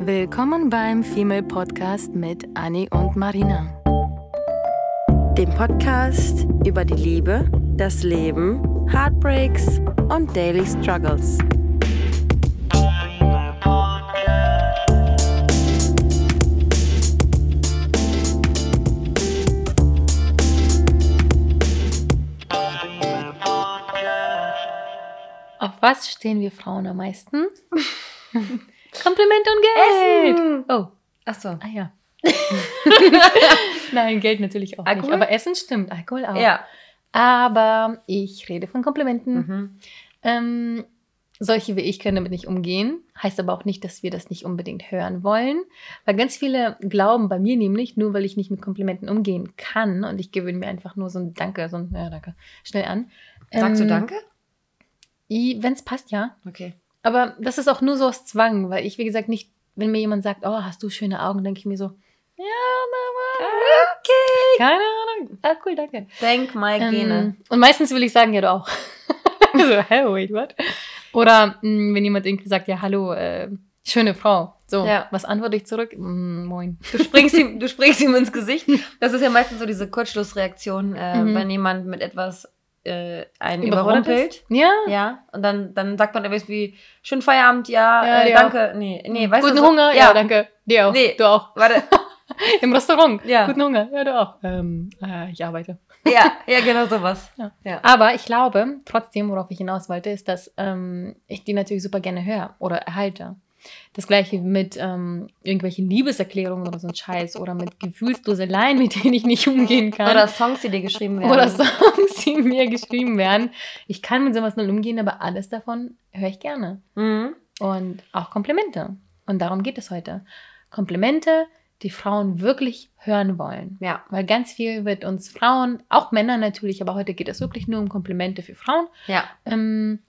Willkommen beim Female Podcast mit Annie und Marina. Dem Podcast über die Liebe, das Leben, Heartbreaks und Daily Struggles. Auf was stehen wir Frauen am meisten? Kompliment und Geld. Essen. Oh, Achso. ah ja. Nein, Geld natürlich auch Alkohol? nicht. Aber Essen stimmt, Alkohol auch. Ja. Aber ich rede von Komplimenten. Mhm. Ähm, solche wie ich können damit nicht umgehen. Heißt aber auch nicht, dass wir das nicht unbedingt hören wollen. Weil ganz viele glauben bei mir nämlich, nur weil ich nicht mit Komplimenten umgehen kann und ich gewöhne mir einfach nur so ein Danke, so ein ja, Danke, schnell an. Sagst du Ähm, Danke? Wenn es passt, ja. Okay. Aber das ist auch nur so aus Zwang, weil ich, wie gesagt, nicht, wenn mir jemand sagt, oh, hast du schöne Augen, denke ich mir so, ja, na, Okay. keine Ahnung. Ah, cool, danke. Denkmalgene. Ähm, und meistens will ich sagen, ja, du auch. so, hä, wait, what? Oder mh, wenn jemand irgendwie sagt, ja, hallo, äh, schöne Frau. So, Ja. was antworte ich zurück? Mm, moin. Du springst, ihm, du springst ihm ins Gesicht. Das ist ja meistens so diese Kurzschlussreaktion, äh, Mhm. wenn jemand mit etwas äh, einen überrumpelt. Ja. Ja, und dann, dann sagt man etwas wie, schönen Feierabend, ja, Ja, äh, danke. Nee, nee, weißt Guten du. so- Hunger? Ja. danke. Dir auch. Nee. Du auch. Warte, Im Restaurant? Ja. Guten Hunger? Ja, du auch. Ähm, äh, ich arbeite. ja, ja, genau sowas. Ja. Ja. Aber ich glaube, trotzdem, worauf ich hinaus wollte, ist, dass ähm, ich die natürlich super gerne höre oder erhalte. Das gleiche mit ähm, irgendwelchen Liebeserklärungen oder so ein Scheiß oder mit Gefühlsdoseleien, mit denen ich nicht umgehen kann. Oder Songs, die dir geschrieben werden. Oder Songs, die mir geschrieben werden. Ich kann mit sowas null umgehen, aber alles davon höre ich gerne. Mhm. Und auch Komplimente. Und darum geht es heute. Komplimente, die Frauen wirklich hören wollen. Ja. Weil ganz viel wird uns Frauen, auch Männer natürlich, aber heute geht es wirklich nur um Komplimente für Frauen, Ja. ähm,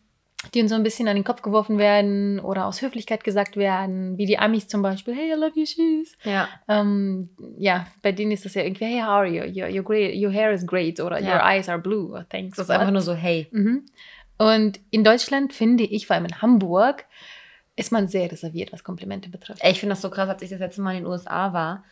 die uns so ein bisschen an den Kopf geworfen werden oder aus Höflichkeit gesagt werden, wie die Amis zum Beispiel, hey, I love your shoes. Ja. Ähm, ja, bei denen ist das ja irgendwie, hey, how are you? Your, your, great, your hair is great oder Ja. your eyes are blue. Or thanks. Das ist einfach nur so, hey. Mhm. Und in Deutschland finde ich, vor allem in Hamburg, ist man sehr reserviert, was Komplimente betrifft. Ich finde das so krass, als ich das letzte Mal in den USA war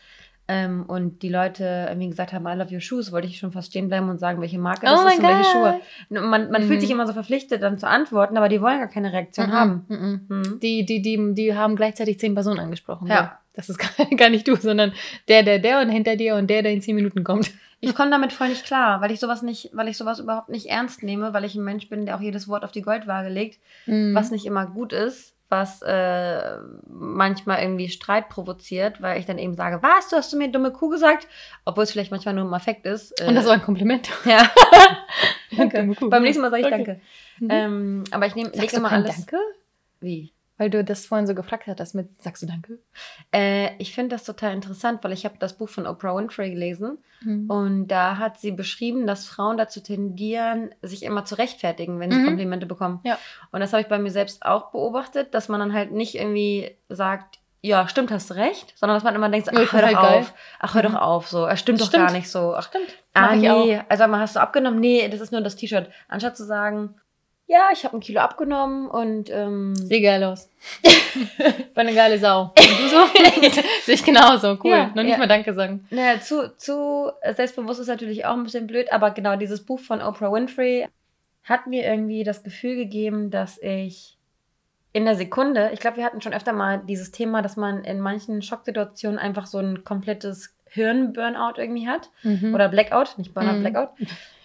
ähm, und die Leute irgendwie gesagt haben, I love your shoes, wollte ich schon fast stehen bleiben und sagen, welche Marke das Oh ist mein und welche. Schuhe. Man, man Mhm. fühlt sich immer so verpflichtet, dann zu antworten, aber die wollen gar keine Reaktion Mhm, haben. mhm. Mhm. Die, die, die, die haben gleichzeitig zehn Personen angesprochen. Ja. So. Das ist gar, gar nicht du, sondern der, der, der und hinter dir und der, der in zehn Minuten kommt. Ich komme damit voll nicht klar, weil ich sowas nicht, weil ich sowas überhaupt nicht ernst nehme, weil ich ein Mensch bin, der auch jedes Wort auf die Goldwaage legt, Mhm. was nicht immer gut ist, was äh, manchmal irgendwie Streit provoziert, weil ich dann eben sage, was, du hast zu mir dumme Kuh gesagt, obwohl es vielleicht manchmal nur im Affekt ist. Äh, Und das war ein Kompliment. ja. Danke. Beim nächsten Mal sage ich Okay. danke. Mhm. Ähm, aber ich nehme du immer alles. Danke? Wie? Weil du das vorhin so gefragt hattest mit, sagst du Danke? Äh, ich finde das total interessant, weil ich habe das Buch von Oprah Winfrey gelesen Mhm. und da hat sie beschrieben, dass Frauen dazu tendieren, sich immer zu rechtfertigen, wenn sie Mhm. Komplimente bekommen. Ja. Und das habe ich bei mir selbst auch beobachtet, dass man dann halt nicht irgendwie sagt, ja, stimmt, hast du recht, sondern dass man immer denkt, ach, hör doch halt geil. auf, ach, hör Mhm. doch auf, so, es stimmt doch Stimmt. gar nicht so, ach, Stimmt. Ah, Mach nee, also mal hast du abgenommen? Nee, das ist nur das T-Shirt. Anstatt zu sagen, ja, ich habe ein Kilo abgenommen und ähm, Sieht geil aus. War eine geile Sau. Und du so? Sehe ich genauso. Cool. Ja, Noch nicht ja. mal Danke sagen. naja, zu, zu selbstbewusst ist natürlich auch ein bisschen blöd, aber genau dieses Buch von Oprah Winfrey hat mir irgendwie das Gefühl gegeben, dass ich in der Sekunde, ich glaube, wir hatten schon öfter mal dieses Thema, dass man in manchen Schocksituationen einfach so ein komplettes Hirn-Burnout irgendwie hat. Mhm. Oder Blackout, nicht Burnout, Mhm. Blackout.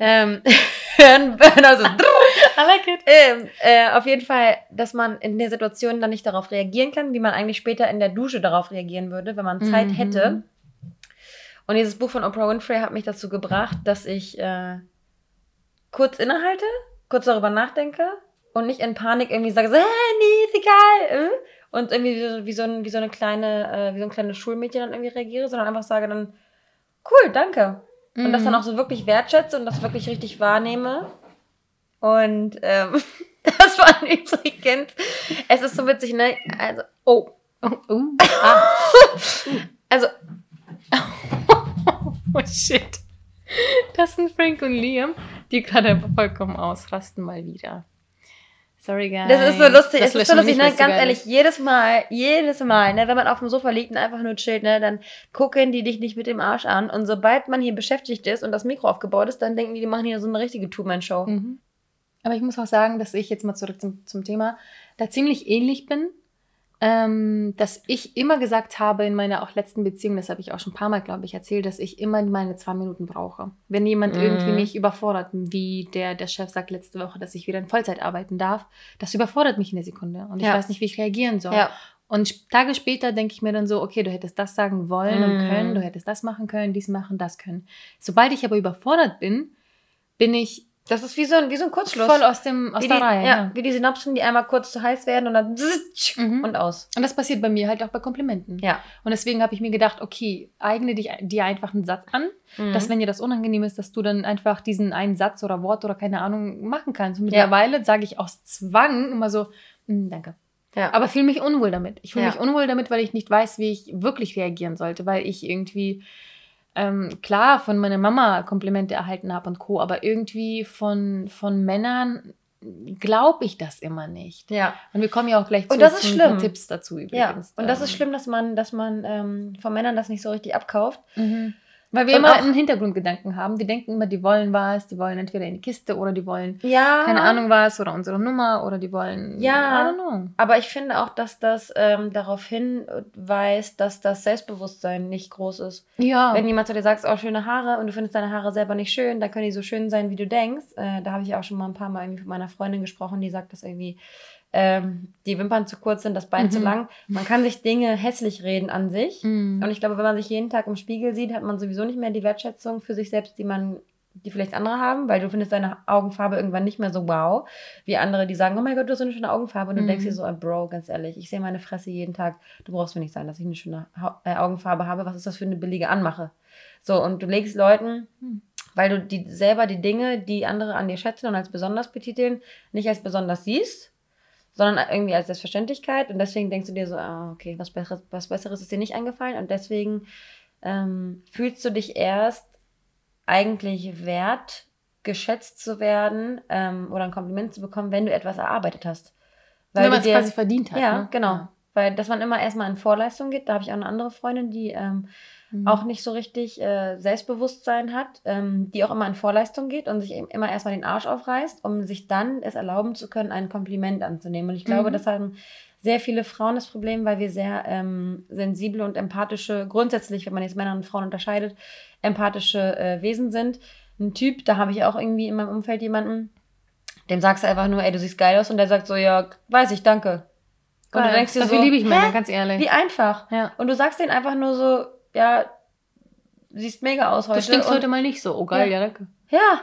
Ähm, Hirn-Burnout, so I like it. Ähm, äh, auf jeden Fall, dass man in der Situation dann nicht darauf reagieren kann, wie man eigentlich später in der Dusche darauf reagieren würde, wenn man Zeit Mhm. hätte. Und dieses Buch von Oprah Winfrey hat mich dazu gebracht, dass ich äh, kurz innehalte, kurz darüber nachdenke und nicht in Panik irgendwie sage, so, äh, nee, ist egal. Äh? Und irgendwie wie so, wie so, ein, wie so eine kleine, äh, wie so ein kleines Schulmädchen dann irgendwie reagiere, sondern einfach sage dann, cool, danke. Und das Mhm. dann auch so wirklich wertschätze und das wirklich richtig wahrnehme. Und ähm, das war übrigens, es ist so witzig, ne? Also, Oh. Oh, oh. Ah. also oh shit. Das sind Frank und Liam, die gerade vollkommen ausrasten mal wieder. Sorry, guys. Das ist so lustig, Das es ist so lustig, ne? ganz ehrlich, jedes Mal, jedes Mal, ne, wenn man auf dem Sofa liegt und einfach nur chillt, ne, dann gucken die dich nicht mit dem Arsch an und sobald man hier beschäftigt ist und das Mikro aufgebaut ist, dann denken die, die machen hier so eine richtige Two-Man-Show. Mhm. Aber ich muss auch sagen, dass ich jetzt mal zurück zum, zum Thema, da ziemlich ähnlich bin. Ähm, dass ich immer gesagt habe in meiner auch letzten Beziehung, das habe ich auch schon ein paar Mal, glaube ich, erzählt, dass ich immer meine zwei Minuten brauche. Wenn jemand Mhm. irgendwie mich überfordert, wie der, der Chef sagt letzte Woche, dass ich wieder in Vollzeit arbeiten darf, das überfordert mich in der Sekunde. Und ich Ja. weiß nicht, wie ich reagieren soll. Ja. Und Tage später denke ich mir dann so, okay, du hättest das sagen wollen und Mhm. können, du hättest das machen können, dies machen, das können. Sobald ich aber überfordert bin, bin ich Das ist wie so ein, wie so ein Kurzschluss. voll aus, dem, aus wie der die, Reihe. ja, Ja. wie die Synapsen, die einmal kurz zu heiß werden und dann Mhm. und aus. Und das passiert bei mir halt auch bei Komplimenten. Ja. Und deswegen habe ich mir gedacht, okay, eigne dich, dir einfach einen Satz an, Mhm. dass wenn dir das unangenehm ist, dass du dann einfach diesen einen Satz oder Wort oder keine Ahnung machen kannst. Und mittlerweile sage ich aus Zwang immer so, "Mm, danke. ja. Aber fühle mich unwohl damit. Ich fühle Ja. mich unwohl damit, weil ich nicht weiß, wie ich wirklich reagieren sollte, weil ich irgendwie ähm, klar von meiner Mama Komplimente erhalten habe und Co., aber irgendwie von, von Männern glaube ich das immer nicht. ja. Und wir kommen ja auch gleich Und zu, schlimm. Tipps dazu übrigens. Ja, und das ist Ähm, schlimm, dass man, dass man ähm, von Männern das nicht so richtig abkauft. Mhm. Weil wir Und immer auch- einen Hintergrundgedanken haben. Wir denken immer, die wollen was, die wollen entweder in die Kiste oder die wollen Ja. keine Ahnung was oder unsere Nummer oder die wollen. Ja. I don't know. Aber ich finde auch, dass das ähm, darauf hinweist, dass das Selbstbewusstsein nicht groß ist. Ja. Wenn jemand zu dir sagt, oh, schöne Haare und du findest deine Haare selber nicht schön, dann können die so schön sein, wie du denkst. Äh, da habe ich auch schon mal ein paar Mal irgendwie von meiner Freundin gesprochen, die sagt, dass irgendwie ähm, die Wimpern zu kurz sind, das Bein Mhm. zu lang. Man kann sich Dinge hässlich reden an sich. Mhm. Und ich glaube, wenn man sich jeden Tag im Spiegel sieht, hat man sowieso nicht mehr die Wertschätzung für sich selbst, die man, die vielleicht andere haben, weil du findest deine Augenfarbe irgendwann nicht mehr so wow, wie andere, die sagen, oh mein Gott, du hast so eine schöne Augenfarbe. Und du Mhm. denkst dir so, oh, Bro, ganz ehrlich, ich sehe meine Fresse jeden Tag. Du brauchst mir nicht sagen, dass ich eine schöne ha äh, Augenfarbe habe. Was ist das für eine billige Anmache? So, und du legst Leuten, Hm. weil du die, selber die Dinge, die andere an dir schätzen und als besonders betiteln, nicht als besonders siehst, sondern irgendwie als Selbstverständlichkeit. Und deswegen denkst du dir so, ah, okay, was Besseres, was Besseres ist dir nicht eingefallen. Und deswegen ähm, fühlst du dich erst eigentlich wert, geschätzt zu werden ähm, oder ein Kompliment zu bekommen, wenn du etwas erarbeitet hast. Wenn du man es quasi verdient hat. ja, ne? genau. Ja. Weil, dass man immer erstmal in Vorleistung geht. Da habe ich auch eine andere Freundin, die ähm, Mhm. auch nicht so richtig äh, Selbstbewusstsein hat, ähm, die auch immer in Vorleistung geht und sich eben immer erstmal den Arsch aufreißt, um sich dann es erlauben zu können, ein Kompliment anzunehmen. Und ich glaube, Mhm. das haben sehr viele Frauen das Problem, weil wir sehr ähm, sensible und empathische, grundsätzlich, wenn man jetzt Männer und Frauen unterscheidet, empathische äh, Wesen sind. Ein Typ, da habe ich auch irgendwie in meinem Umfeld jemanden, dem sagst du einfach nur, ey, du siehst geil aus und der sagt so, ja, weiß ich, danke. Und du Geil. denkst dir Dafür so, liebe ich Männer, hä? ganz ehrlich. Wie einfach. ja. Und du sagst denen einfach nur so, ja, siehst mega aus heute. Du stinkst heute mal nicht so. Oh geil, Ja. ja, danke. Ja.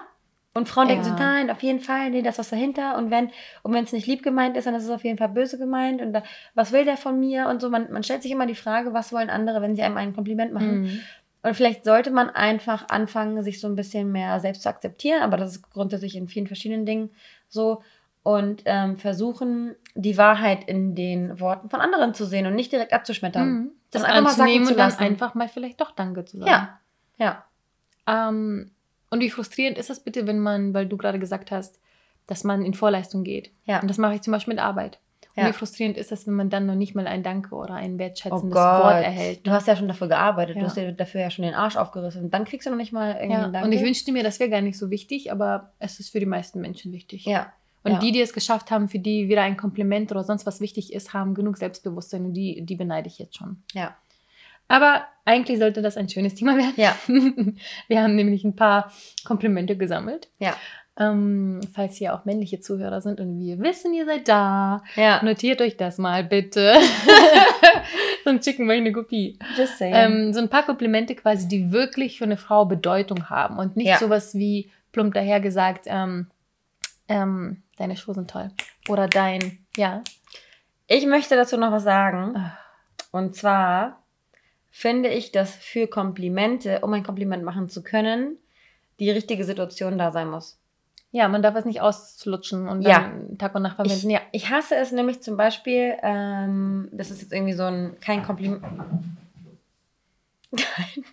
Und Frauen denken so, Ja. nein, auf jeden Fall, nee, das ist was dahinter. Und wenn und wenn es nicht lieb gemeint ist, dann ist es auf jeden Fall böse gemeint. Und da, was will der von mir? Und so, man, man stellt sich immer die Frage, was wollen andere, wenn sie einem ein Kompliment machen? Mhm. Und vielleicht sollte man einfach anfangen, sich so ein bisschen mehr selbst zu akzeptieren, aber das ist grundsätzlich in vielen verschiedenen Dingen so. Und ähm, versuchen, die Wahrheit in den Worten von anderen zu sehen und nicht direkt abzuschmettern. Mhm. Das einfach mal anzunehmen zu und dann lassen. einfach mal vielleicht doch Danke zu sagen. Ja. Ja. Ähm, und wie frustrierend ist das bitte, wenn man, weil du gerade gesagt hast, dass man in Vorleistung geht. Ja. Und das mache ich zum Beispiel mit Arbeit. Und Ja. wie frustrierend ist das, wenn man dann noch nicht mal ein Danke oder ein Oh wertschätzendes Gott. Wort erhält. Du hast ja schon dafür gearbeitet. Ja. Du hast dir dafür ja schon den Arsch aufgerissen. Und dann kriegst du noch nicht mal irgendwie Ja. einen Danke. Und ich wünschte mir, das wäre gar nicht so wichtig, aber es ist für die meisten Menschen wichtig. Ja. Und Ja. die, die es geschafft haben, für die wieder ein Kompliment oder sonst was wichtig ist, haben genug Selbstbewusstsein und die, die beneide ich jetzt schon. Ja. Aber eigentlich sollte das ein schönes Thema werden. Ja. Wir haben nämlich ein paar Komplimente gesammelt. Ja. Ähm, falls hier auch männliche Zuhörer sind und wir wissen, ihr seid da, Ja. notiert euch das mal bitte. Sonst schicken wir euch eine Kopie. Just saying. Ähm, so ein paar Komplimente quasi, die wirklich für eine Frau Bedeutung haben und nicht Ja. sowas wie plump daher gesagt, ähm, ähm, deine Schuhe sind toll. Oder dein, ja. ich möchte dazu noch was sagen. Ah. Und zwar finde ich, dass für Komplimente, um ein Kompliment machen zu können, die richtige Situation da sein muss. Ja, man darf es nicht auslutschen und Ja. dann Tag und Nacht verwenden. ja. Ich hasse es nämlich zum Beispiel, ähm, das ist jetzt irgendwie so ein, kein Kompliment. Kein,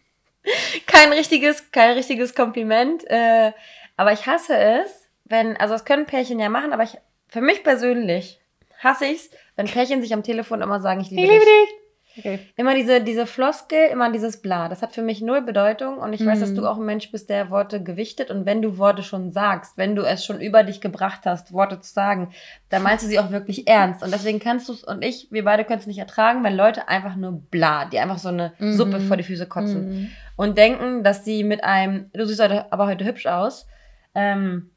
kein richtiges, kein richtiges Kompliment. Äh, aber ich hasse es, wenn, also das können Pärchen ja machen, aber ich für mich persönlich hasse ich's, wenn Pärchen sich am Telefon immer sagen, ich liebe, Ich liebe dich. dich. Okay. Immer diese, diese Floskel, immer dieses Bla. Das hat für mich null Bedeutung und ich weiß, dass Mhm. du auch ein Mensch bist, der Worte gewichtet und wenn du Worte schon sagst, wenn du es schon über dich gebracht hast, Worte zu sagen, dann meinst du sie auch wirklich ernst und deswegen kannst du es und ich, wir beide können es nicht ertragen, wenn Leute einfach nur Bla, die einfach so eine Mhm. Suppe vor die Füße kotzen Mhm. und denken, dass sie mit einem, du siehst heute, aber heute hübsch aus, ähm,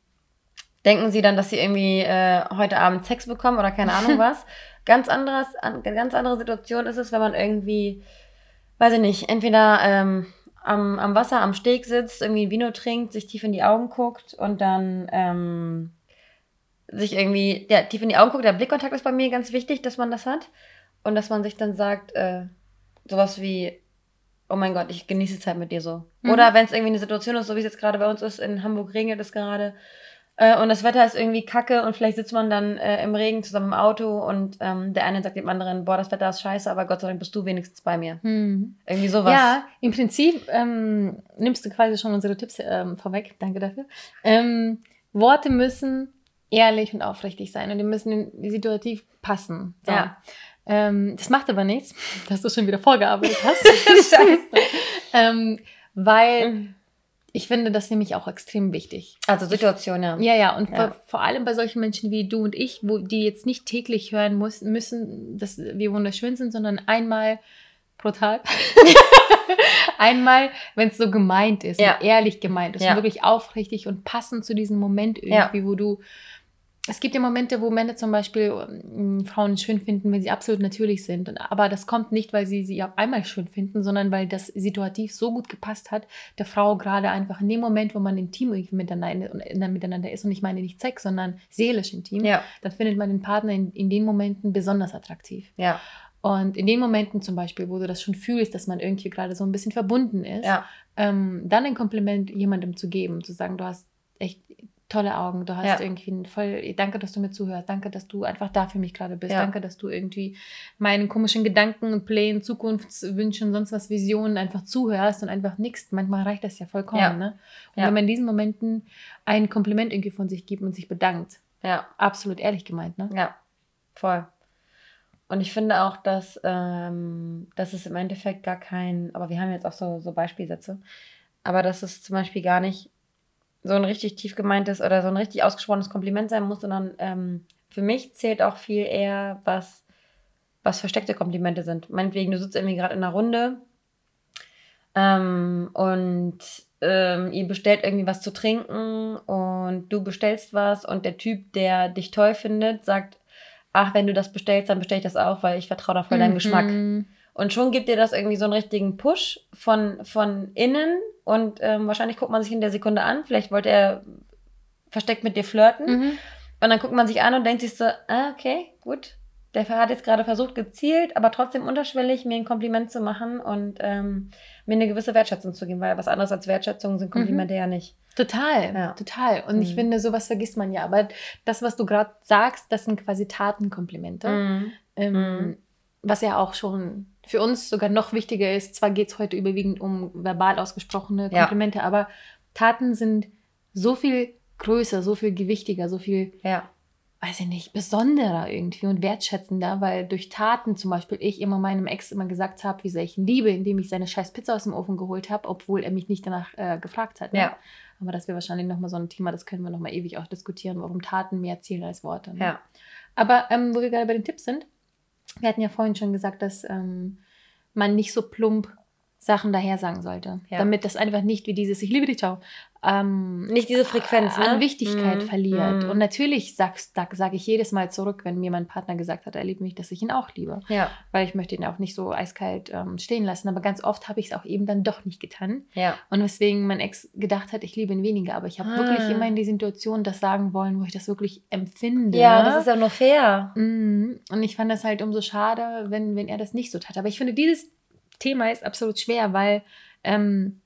denken sie dann, dass sie irgendwie äh, heute Abend Sex bekommen oder keine Ahnung was. ganz anderes, an, ganz andere Situation ist es, wenn man irgendwie, weiß ich nicht, entweder ähm, am, am Wasser, am Steg sitzt, irgendwie ein Vino trinkt, sich tief in die Augen guckt und dann ähm, sich irgendwie ja, tief in die Augen guckt. Der Blickkontakt ist bei mir ganz wichtig, dass man das hat. Und dass man sich dann sagt, äh, sowas wie, oh mein Gott, ich genieße Zeit mit dir so. Mhm. Oder wenn es irgendwie eine Situation ist, so wie es jetzt gerade bei uns ist, in Hamburg regnet es gerade. Äh, und das Wetter ist irgendwie kacke und vielleicht sitzt man dann äh, im Regen zusammen im Auto und ähm, der eine sagt dem anderen, boah, das Wetter ist scheiße, aber Gott sei Dank bist du wenigstens bei mir. Mhm. Irgendwie sowas. Ja, im Prinzip ähm, nimmst du quasi schon unsere Tipps ähm, vorweg. Danke dafür. Ähm, Worte müssen ehrlich und aufrichtig sein und die müssen situativ passen. So. Ja. Ähm, das macht aber nichts, dass du schon wieder vorgearbeitet hast. Scheiße. ähm, weil ich finde das nämlich auch extrem wichtig. Also Situation, ja. Ja, ja, und Ja. Vor, vor allem bei solchen Menschen wie du und ich, wo die jetzt nicht täglich hören muss, müssen, dass wir wunderschön sind, sondern einmal pro Tag. einmal, wenn es so gemeint ist, Ja. ehrlich gemeint ist Ja. wirklich aufrichtig und passend zu diesem Moment irgendwie, wo du. Es gibt ja Momente, wo Männer zum Beispiel ähm, Frauen schön finden, wenn sie absolut natürlich sind. Aber das kommt nicht, weil sie sie auf einmal schön finden, sondern weil das situativ so gut gepasst hat, der Frau gerade einfach in dem Moment, wo man intim miteinander, miteinander ist, und ich meine nicht Sex, sondern seelisch intim, Ja, dann findet man den Partner in, in den Momenten besonders attraktiv. ja, Und in den Momenten zum Beispiel, wo du das schon fühlst, dass man irgendwie gerade so ein bisschen verbunden ist, ja, ähm, dann ein Kompliment jemandem zu geben, zu sagen, du hast echt tolle Augen, du hast Ja. irgendwie ein voll, danke, dass du mir zuhörst, danke, dass du einfach da für mich gerade bist, Ja. danke, dass du irgendwie meinen komischen Gedanken und Plänen, Zukunftswünschen, sonst was Visionen einfach zuhörst und einfach nickst. Manchmal reicht das ja vollkommen, Ja. ne? Und wenn man in diesen Momenten ein Kompliment irgendwie von sich gibt und sich bedankt, ja. absolut ehrlich gemeint, ne? Ja, voll. Und ich finde auch, dass, ähm, dass es im Endeffekt gar kein, aber wir haben jetzt auch so, so Beispielsätze, aber dass es zum Beispiel gar nicht so ein richtig tief gemeintes oder so ein richtig ausgesprochenes Kompliment sein muss, sondern ähm, für mich zählt auch viel eher, was, was versteckte Komplimente sind. Meinetwegen, du sitzt irgendwie gerade in einer Runde ähm, und ähm, ihr bestellt irgendwie was zu trinken und du bestellst was und der Typ, der dich toll findet, sagt, ach, wenn du das bestellst, dann bestell ich das auch, weil ich vertraue da voll deinem Geschmack. Mhm. Und schon gibt dir das irgendwie so einen richtigen Push von, von innen und ähm, wahrscheinlich guckt man sich in der Sekunde an, vielleicht wollte er versteckt mit dir flirten Mhm. und dann guckt man sich an und denkt sich so, ah, okay, gut. Der hat jetzt gerade versucht, gezielt, aber trotzdem unterschwellig, mir ein Kompliment zu machen und ähm, mir eine gewisse Wertschätzung zu geben, weil was anderes als Wertschätzung sind Komplimente ja nicht. Total, Ja. total. Und ich Mhm. finde, sowas vergisst man ja. Aber das, was du gerade sagst, das sind quasi Tatenkomplimente. Mhm. Ähm, Mhm. Was ja auch schon für uns sogar noch wichtiger ist. Zwar geht es heute überwiegend um verbal ausgesprochene Ja. Komplimente, aber Taten sind so viel größer, so viel gewichtiger, so viel, Ja, weiß ich nicht, besonderer irgendwie und wertschätzender, weil durch Taten zum Beispiel ich immer meinem Ex immer gesagt habe, wie sehr ich ihn liebe, indem ich seine scheiß Pizza aus dem Ofen geholt habe, obwohl er mich nicht danach äh, gefragt hat. Ne? ja, Aber das wäre wahrscheinlich nochmal so ein Thema, das können wir nochmal ewig auch diskutieren, warum Taten mehr zählen als Worte. Ne? ja, Aber ähm, wo wir gerade bei den Tipps sind, wir hatten ja vorhin schon gesagt, dass ähm, man nicht so plump Sachen daher sagen sollte. Ja. Damit das einfach nicht wie dieses Ich liebe dich, ciao, ähm, Nicht diese Frequenz, ne? an Wichtigkeit Mhm. verliert. Mhm. Und natürlich sage sag ich jedes Mal zurück, wenn mir mein Partner gesagt hat, er liebt mich, dass ich ihn auch liebe. Ja, Weil ich möchte ihn auch nicht so eiskalt ähm, stehen lassen. Aber ganz oft habe ich es auch eben dann doch nicht getan. ja, Und weswegen mein Ex gedacht hat, ich liebe ihn weniger. Aber ich habe Ah. wirklich immer in die Situation das sagen wollen, wo ich das wirklich empfinde. ja, das ist ja nur fair. Mhm. Und ich fand das halt umso schade, wenn, wenn er das nicht so tat. Aber ich finde, dieses Thema ist absolut schwer, weil ähm,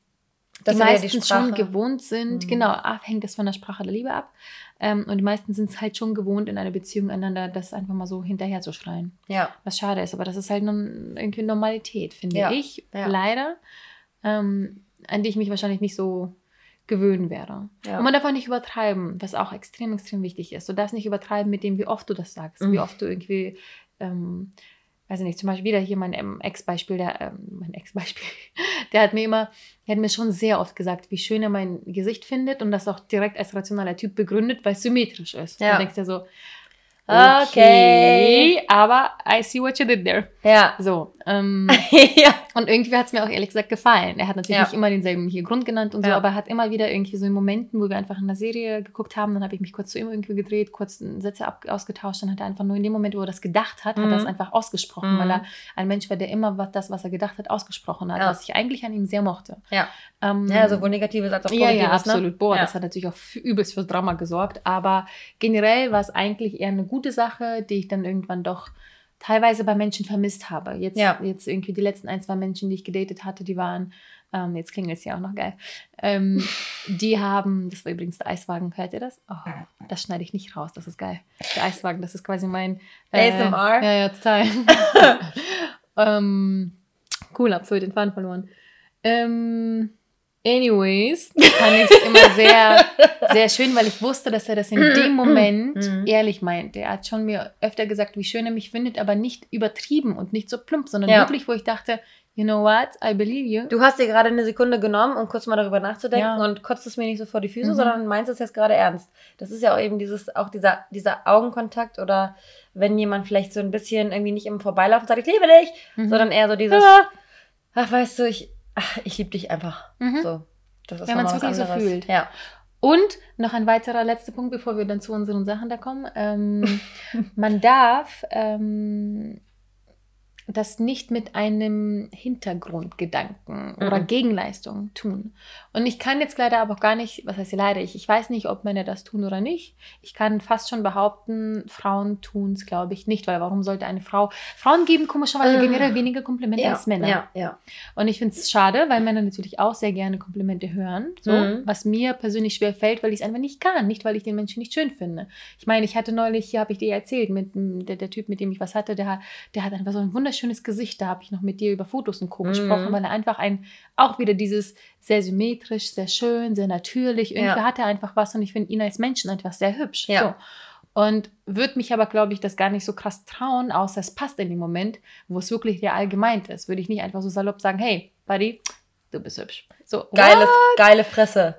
die ist ja meisten schon gewohnt sind, Mhm. genau, ab, hängt das von der Sprache der Liebe ab. Ähm, und die meisten sind es halt schon gewohnt, in einer Beziehung einander das einfach mal so hinterher zu schreien. Ja, Was schade ist, aber das ist halt nun irgendwie Normalität, finde Ja, ich, ja. leider. Ähm, an die ich mich wahrscheinlich nicht so gewöhnen werde. Ja. Und man darf auch nicht übertreiben, was auch extrem, extrem wichtig ist. Du darfst nicht übertreiben mit dem, wie oft du das sagst, Mhm. wie oft du irgendwie, ähm, weiß ich nicht, zum Beispiel wieder hier mein ähm, Ex-Beispiel, der, ähm, mein Ex-Beispiel, der hat mir immer, der hat mir schon sehr oft gesagt, wie schön er mein Gesicht findet und das auch direkt als rationaler Typ begründet, weil es symmetrisch ist. Ja. Du denkst dir so, Okay. okay, aber I see what you did there. Ja. So, ähm, ja. und irgendwie hat es mir auch ehrlich gesagt gefallen. Er hat natürlich Ja. nicht immer denselben hier Grund genannt und so, Ja. aber er hat immer wieder irgendwie so in Momenten, wo wir einfach in der Serie geguckt haben, dann habe ich mich kurz zu ihm irgendwie gedreht, kurz Sätze ab ausgetauscht, dann hat er einfach nur in dem Moment, wo er das gedacht hat, hat er es Mhm. einfach ausgesprochen, Mhm. weil er ein Mensch war, der immer was, das, was er gedacht hat, ausgesprochen hat, Ja. was ich eigentlich an ihm sehr mochte. Ja. Ähm, Ja, sowohl Negatives als auch ja, Positives. ja, absolut. Ne? Boah, ja. das hat natürlich auch für, übelst fürs Drama gesorgt. Aber generell war es eigentlich eher eine gute Sache, die ich dann irgendwann doch teilweise bei Menschen vermisst habe. Jetzt, Ja. jetzt irgendwie die letzten ein, zwei Menschen, die ich gedatet hatte, die waren, ähm, jetzt klingelt es ja auch noch geil, ähm, die haben, das war übrigens der Eiswagen, hört ihr das? Oh, das schneide ich nicht raus, das ist geil. Der Eiswagen, das ist quasi mein... ASMR? Ja, ja, total. ähm, cool, hab so den Faden verloren. Ähm, anyways, fand ich es immer sehr, sehr schön, weil ich wusste, dass er das in dem Moment Mhm. ehrlich meinte. Er hat schon mir öfter gesagt, wie schön er mich findet, aber nicht übertrieben und nicht so plump, sondern Ja. wirklich, wo ich dachte, you know what, I believe you. Du hast dir gerade eine Sekunde genommen, um kurz mal darüber nachzudenken Ja. und kotzt es mir nicht so vor die Füße, Mhm. sondern meinst es jetzt gerade ernst. Das ist ja auch eben dieses, auch dieser, dieser Augenkontakt oder wenn jemand vielleicht so ein bisschen irgendwie nicht im Vorbeilaufen sagt, ich liebe dich, Mhm. sondern eher so dieses, ach, weißt du, ich, ach, ich liebe dich einfach. Mhm. So. Das ist Wenn nochmal was wirklich so anderes. fühlt. Ja. Und noch ein weiterer letzter Punkt, bevor wir dann zu unseren Sachen da kommen. Ähm, man darf ähm, das nicht mit einem Hintergrundgedanken oder Mhm. Gegenleistung tun. Und ich kann jetzt leider aber auch gar nicht, was heißt leider, ich, ich weiß nicht, ob Männer das tun oder nicht. Ich kann fast schon behaupten, Frauen tun es, glaube ich, nicht, weil warum sollte eine Frau, Frauen geben komischerweise Äh. generell weniger Komplimente Ja, als Männer. ja, ja. Und ich finde es schade, weil Männer natürlich auch sehr gerne Komplimente hören. So, Mhm. was mir persönlich schwer fällt, weil ich es einfach nicht kann. Nicht, weil ich den Menschen nicht schön finde. Ich meine, ich hatte neulich, hier habe ich dir erzählt, mit der, der Typ, mit dem ich was hatte, der, der hat einfach so ein wunderschönes Gesicht. Da habe ich noch mit dir über Fotos und Co. Mhm. gesprochen, weil er einfach ein, auch wieder dieses sehr symmetrisch, sehr schön, sehr natürlich. Irgendwie Ja. hat er einfach was und ich finde ihn als Menschen einfach sehr hübsch. Ja. So. Und würde mich aber, glaube ich, das gar nicht so krass trauen, außer es passt in dem Moment, wo es wirklich real gemeint ist. Würde ich nicht einfach so salopp sagen, hey, Buddy, du bist hübsch. So, Geile, geile Fresse.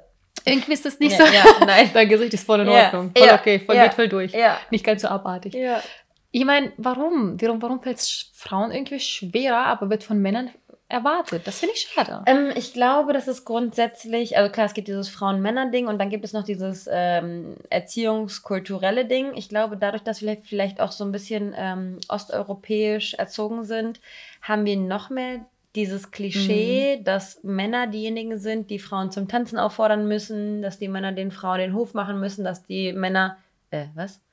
Irgendwie ist das nicht ja, so. Ja, nein. Dein Gesicht ist voll in Ja, Ordnung. Voll ja, okay, voll ja, geht voll durch. Ja. Nicht ganz so abartig. Ich meine, warum? Warum, warum fällt es Frauen irgendwie schwerer, aber wird von Männern erwartet? Das finde ich schade. Ähm, ich glaube, das ist grundsätzlich, also klar, es gibt dieses Frauen-Männer-Ding und dann gibt es noch dieses ähm, erziehungskulturelle Ding. Ich glaube, dadurch, dass wir vielleicht auch so ein bisschen ähm, osteuropäisch erzogen sind, haben wir noch mehr dieses Klischee, dass Männer diejenigen sind, die Frauen zum Tanzen auffordern müssen, dass die Männer den Frauen den Hof machen müssen, dass die Männer, äh, was?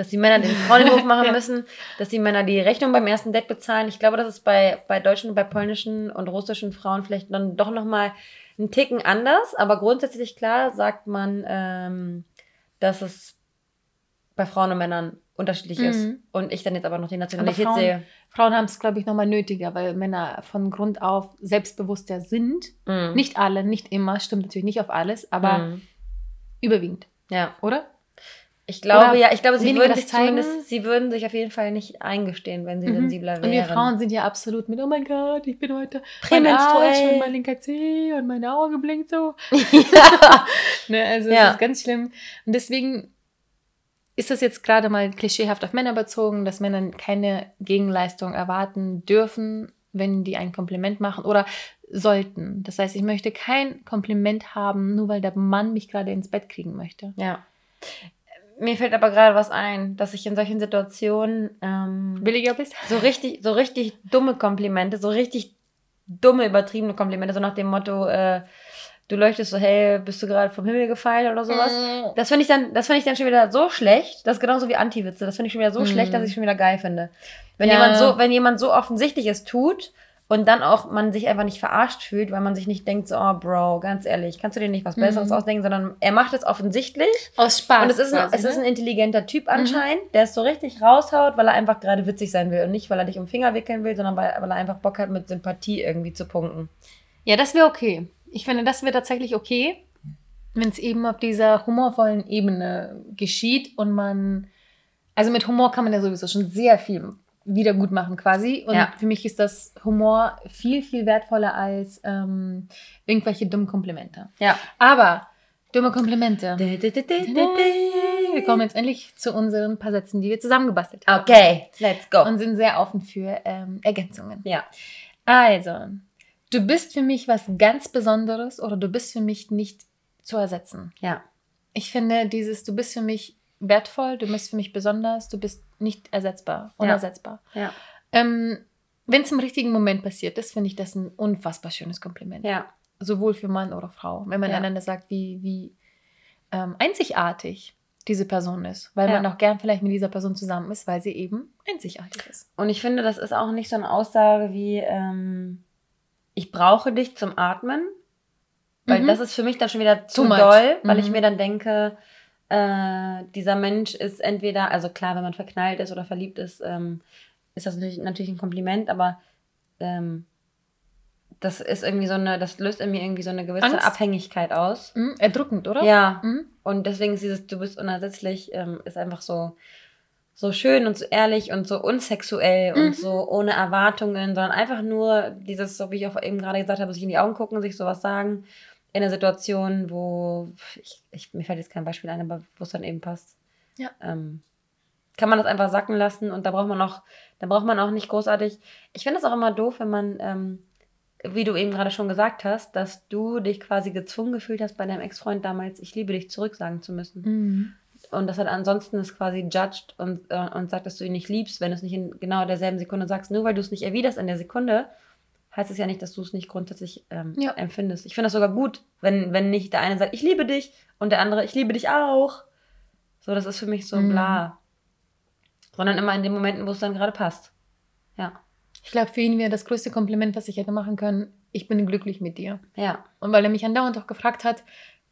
Dass die Männer den Frauen den Hof machen müssen, dass die Männer die Rechnung beim ersten Date bezahlen. Ich glaube, das ist bei, bei deutschen, bei polnischen und russischen Frauen vielleicht dann doch nochmal ein Ticken anders. Aber grundsätzlich klar sagt man, ähm, dass es bei Frauen und Männern unterschiedlich ist. Mhm. Und ich dann jetzt aber noch die Nationalität Frauen- sehe. Frauen haben es, glaube ich, nochmal nötiger, weil Männer von Grund auf selbstbewusster sind. Mhm. Nicht alle, nicht immer, stimmt natürlich nicht auf alles, aber Mhm. überwiegend, Ja. oder? Ich glaube, Oder ja, ich glaube, sie würden das sich zumindest, sie würden sich auf jeden Fall nicht eingestehen, wenn sie Mhm. sensibler wären. Und wir Frauen sind ja absolut mit, oh mein Gott, ich bin heute Prämenstruell. und mein linker Zeh und mein Auge blinkt so. ja. Ne, also Ja. es ist ganz schlimm. Und deswegen ist das jetzt gerade mal klischeehaft auf Männer bezogen, dass Männer keine Gegenleistung erwarten dürfen, wenn die ein Kompliment machen oder sollten. Das heißt, ich möchte kein Kompliment haben, nur weil der Mann mich gerade ins Bett kriegen möchte. ja. Mir fällt aber gerade was ein, dass ich in solchen Situationen ähm, Billiger bist? so richtig, so richtig dumme Komplimente, so richtig dumme, übertriebene Komplimente, so nach dem Motto, äh, du leuchtest so hell, bist du gerade vom Himmel gefallen oder sowas. Mhm. Das finde ich dann, das finde ich dann schon wieder so schlecht. Das ist genauso wie Anti-Witze. Das finde ich schon wieder so Mhm. schlecht, dass ich schon wieder geil finde. Wenn Ja. jemand so, wenn jemand so offensichtlich es tut und dann auch man sich einfach nicht verarscht fühlt, weil man sich nicht denkt, so, oh Bro, ganz ehrlich, kannst du dir nicht was Besseres Mhm. ausdenken, sondern er macht es offensichtlich. Aus Spaß. Und es ist, ein, quasi, es ist ne? ein intelligenter Typ anscheinend, der es so richtig raushaut, weil er einfach gerade witzig sein will und nicht, weil er dich um den Finger wickeln will, sondern weil, weil er einfach Bock hat, mit Sympathie irgendwie zu punkten. Ja, das wäre okay. Ich finde, das wäre tatsächlich okay. wenn es eben auf dieser humorvollen Ebene geschieht und man, also mit Humor kann man ja sowieso schon sehr viel wieder gut machen quasi. Und Ja. für mich ist das Humor viel, viel wertvoller als ähm, irgendwelche dummen Komplimente. Ja. Aber dumme Komplimente. Okay, Wir kommen jetzt endlich zu unseren paar Sätzen, die wir zusammengebastelt haben. let's go. Und sind sehr offen für ähm, Ergänzungen. ja. Also, du bist für mich was ganz Besonderes oder du bist für mich nicht zu ersetzen. Ja. Ich finde dieses, du bist für mich wertvoll, du bist für mich besonders, du bist nicht ersetzbar, Ja. unersetzbar. Ja. Ähm, Wenn es im richtigen Moment passiert ist, finde ich das ein unfassbar schönes Kompliment. Ja. Sowohl für Mann oder Frau. Wenn man Ja. einander sagt, wie, wie ähm, einzigartig diese Person ist. Weil Ja. man auch gern vielleicht mit dieser Person zusammen ist, weil sie eben einzigartig ist. Und ich finde, das ist auch nicht so eine Aussage wie, ähm, ich brauche dich zum Atmen. Weil Mhm. das ist für mich dann schon wieder zu doll, weil ich Mhm. mir dann denke, äh, dieser Mensch ist entweder, also klar, wenn man verknallt ist oder verliebt ist, ähm, ist das natürlich, natürlich ein Kompliment, aber ähm, das ist irgendwie so eine, das löst in mir irgendwie so eine gewisse Angst? Abhängigkeit aus. Mhm. Erdrückend, oder? Ja, Mhm. und deswegen ist dieses Du bist unersetzlich, ähm, ist einfach so, so schön und so ehrlich und so unsexuell Mhm. und so ohne Erwartungen, sondern einfach nur dieses, so wie ich auch eben gerade gesagt habe, sich in die Augen gucken, sich sowas sagen, in einer Situation, wo, ich, ich, mir fällt jetzt kein Beispiel ein, aber wo es dann eben passt. Ja. Ähm, kann man das einfach sacken lassen und da braucht man auch, da braucht man auch nicht großartig. Ich finde es auch immer doof, wenn man, ähm, wie du eben gerade schon gesagt hast, dass du dich quasi gezwungen gefühlt hast, bei deinem Ex-Freund damals, ich liebe dich, zurücksagen zu müssen. Mhm. Und dass er ansonsten es quasi judged und, äh, und sagt, dass du ihn nicht liebst, wenn du es nicht in genau derselben Sekunde sagst. Nur weil du es nicht erwiderst in der Sekunde, heißt es ja nicht, dass du es nicht grundsätzlich ähm, Ja. empfindest. Ich finde das sogar gut, wenn, wenn nicht der eine sagt, ich liebe dich und der andere, ich liebe dich auch. So, das ist für mich so Mhm. bla. Sondern immer in den Momenten, wo es dann gerade passt. Ja. Ich glaube, für ihn wäre das größte Kompliment, was ich hätte machen können, ich bin glücklich mit dir. Ja. Und weil er mich andauernd auch gefragt hat,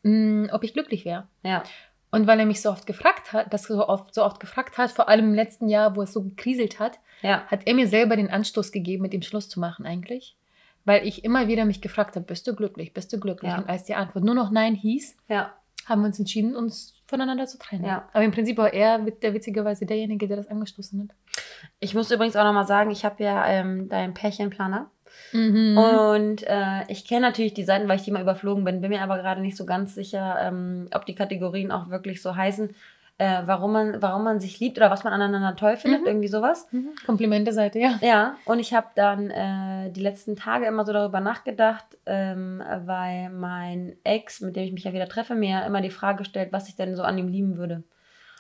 mh, ob ich glücklich wäre. Ja. Und weil er mich so oft gefragt hat, das so oft, so oft gefragt hat, vor allem im letzten Jahr, wo es so gekriselt hat, Ja. hat er mir selber den Anstoß gegeben, mit dem Schluss zu machen eigentlich. Weil ich immer wieder mich gefragt habe, bist du glücklich, bist du glücklich? Ja. Und als die Antwort nur noch Nein hieß, Ja. haben wir uns entschieden, uns voneinander zu trennen. Ja. Aber im Prinzip war er der witzigerweise derjenige, der das angestoßen hat. Ich muss übrigens auch nochmal sagen, ich habe ja ähm, deinen Pärchenplaner. Mhm. Und äh, ich kenne natürlich die Seiten, weil ich die mal überflogen bin, bin mir aber gerade nicht so ganz sicher, ähm, ob die Kategorien auch wirklich so heißen, äh, warum, man, warum man sich liebt oder was man aneinander toll findet, Mhm. irgendwie sowas. Mhm. Komplimente-Seite, ja. Ja, und ich habe dann äh, die letzten Tage immer so darüber nachgedacht, ähm, weil mein Ex, mit dem ich mich ja wieder treffe, mir immer die Frage stellt, was ich denn so an ihm lieben würde.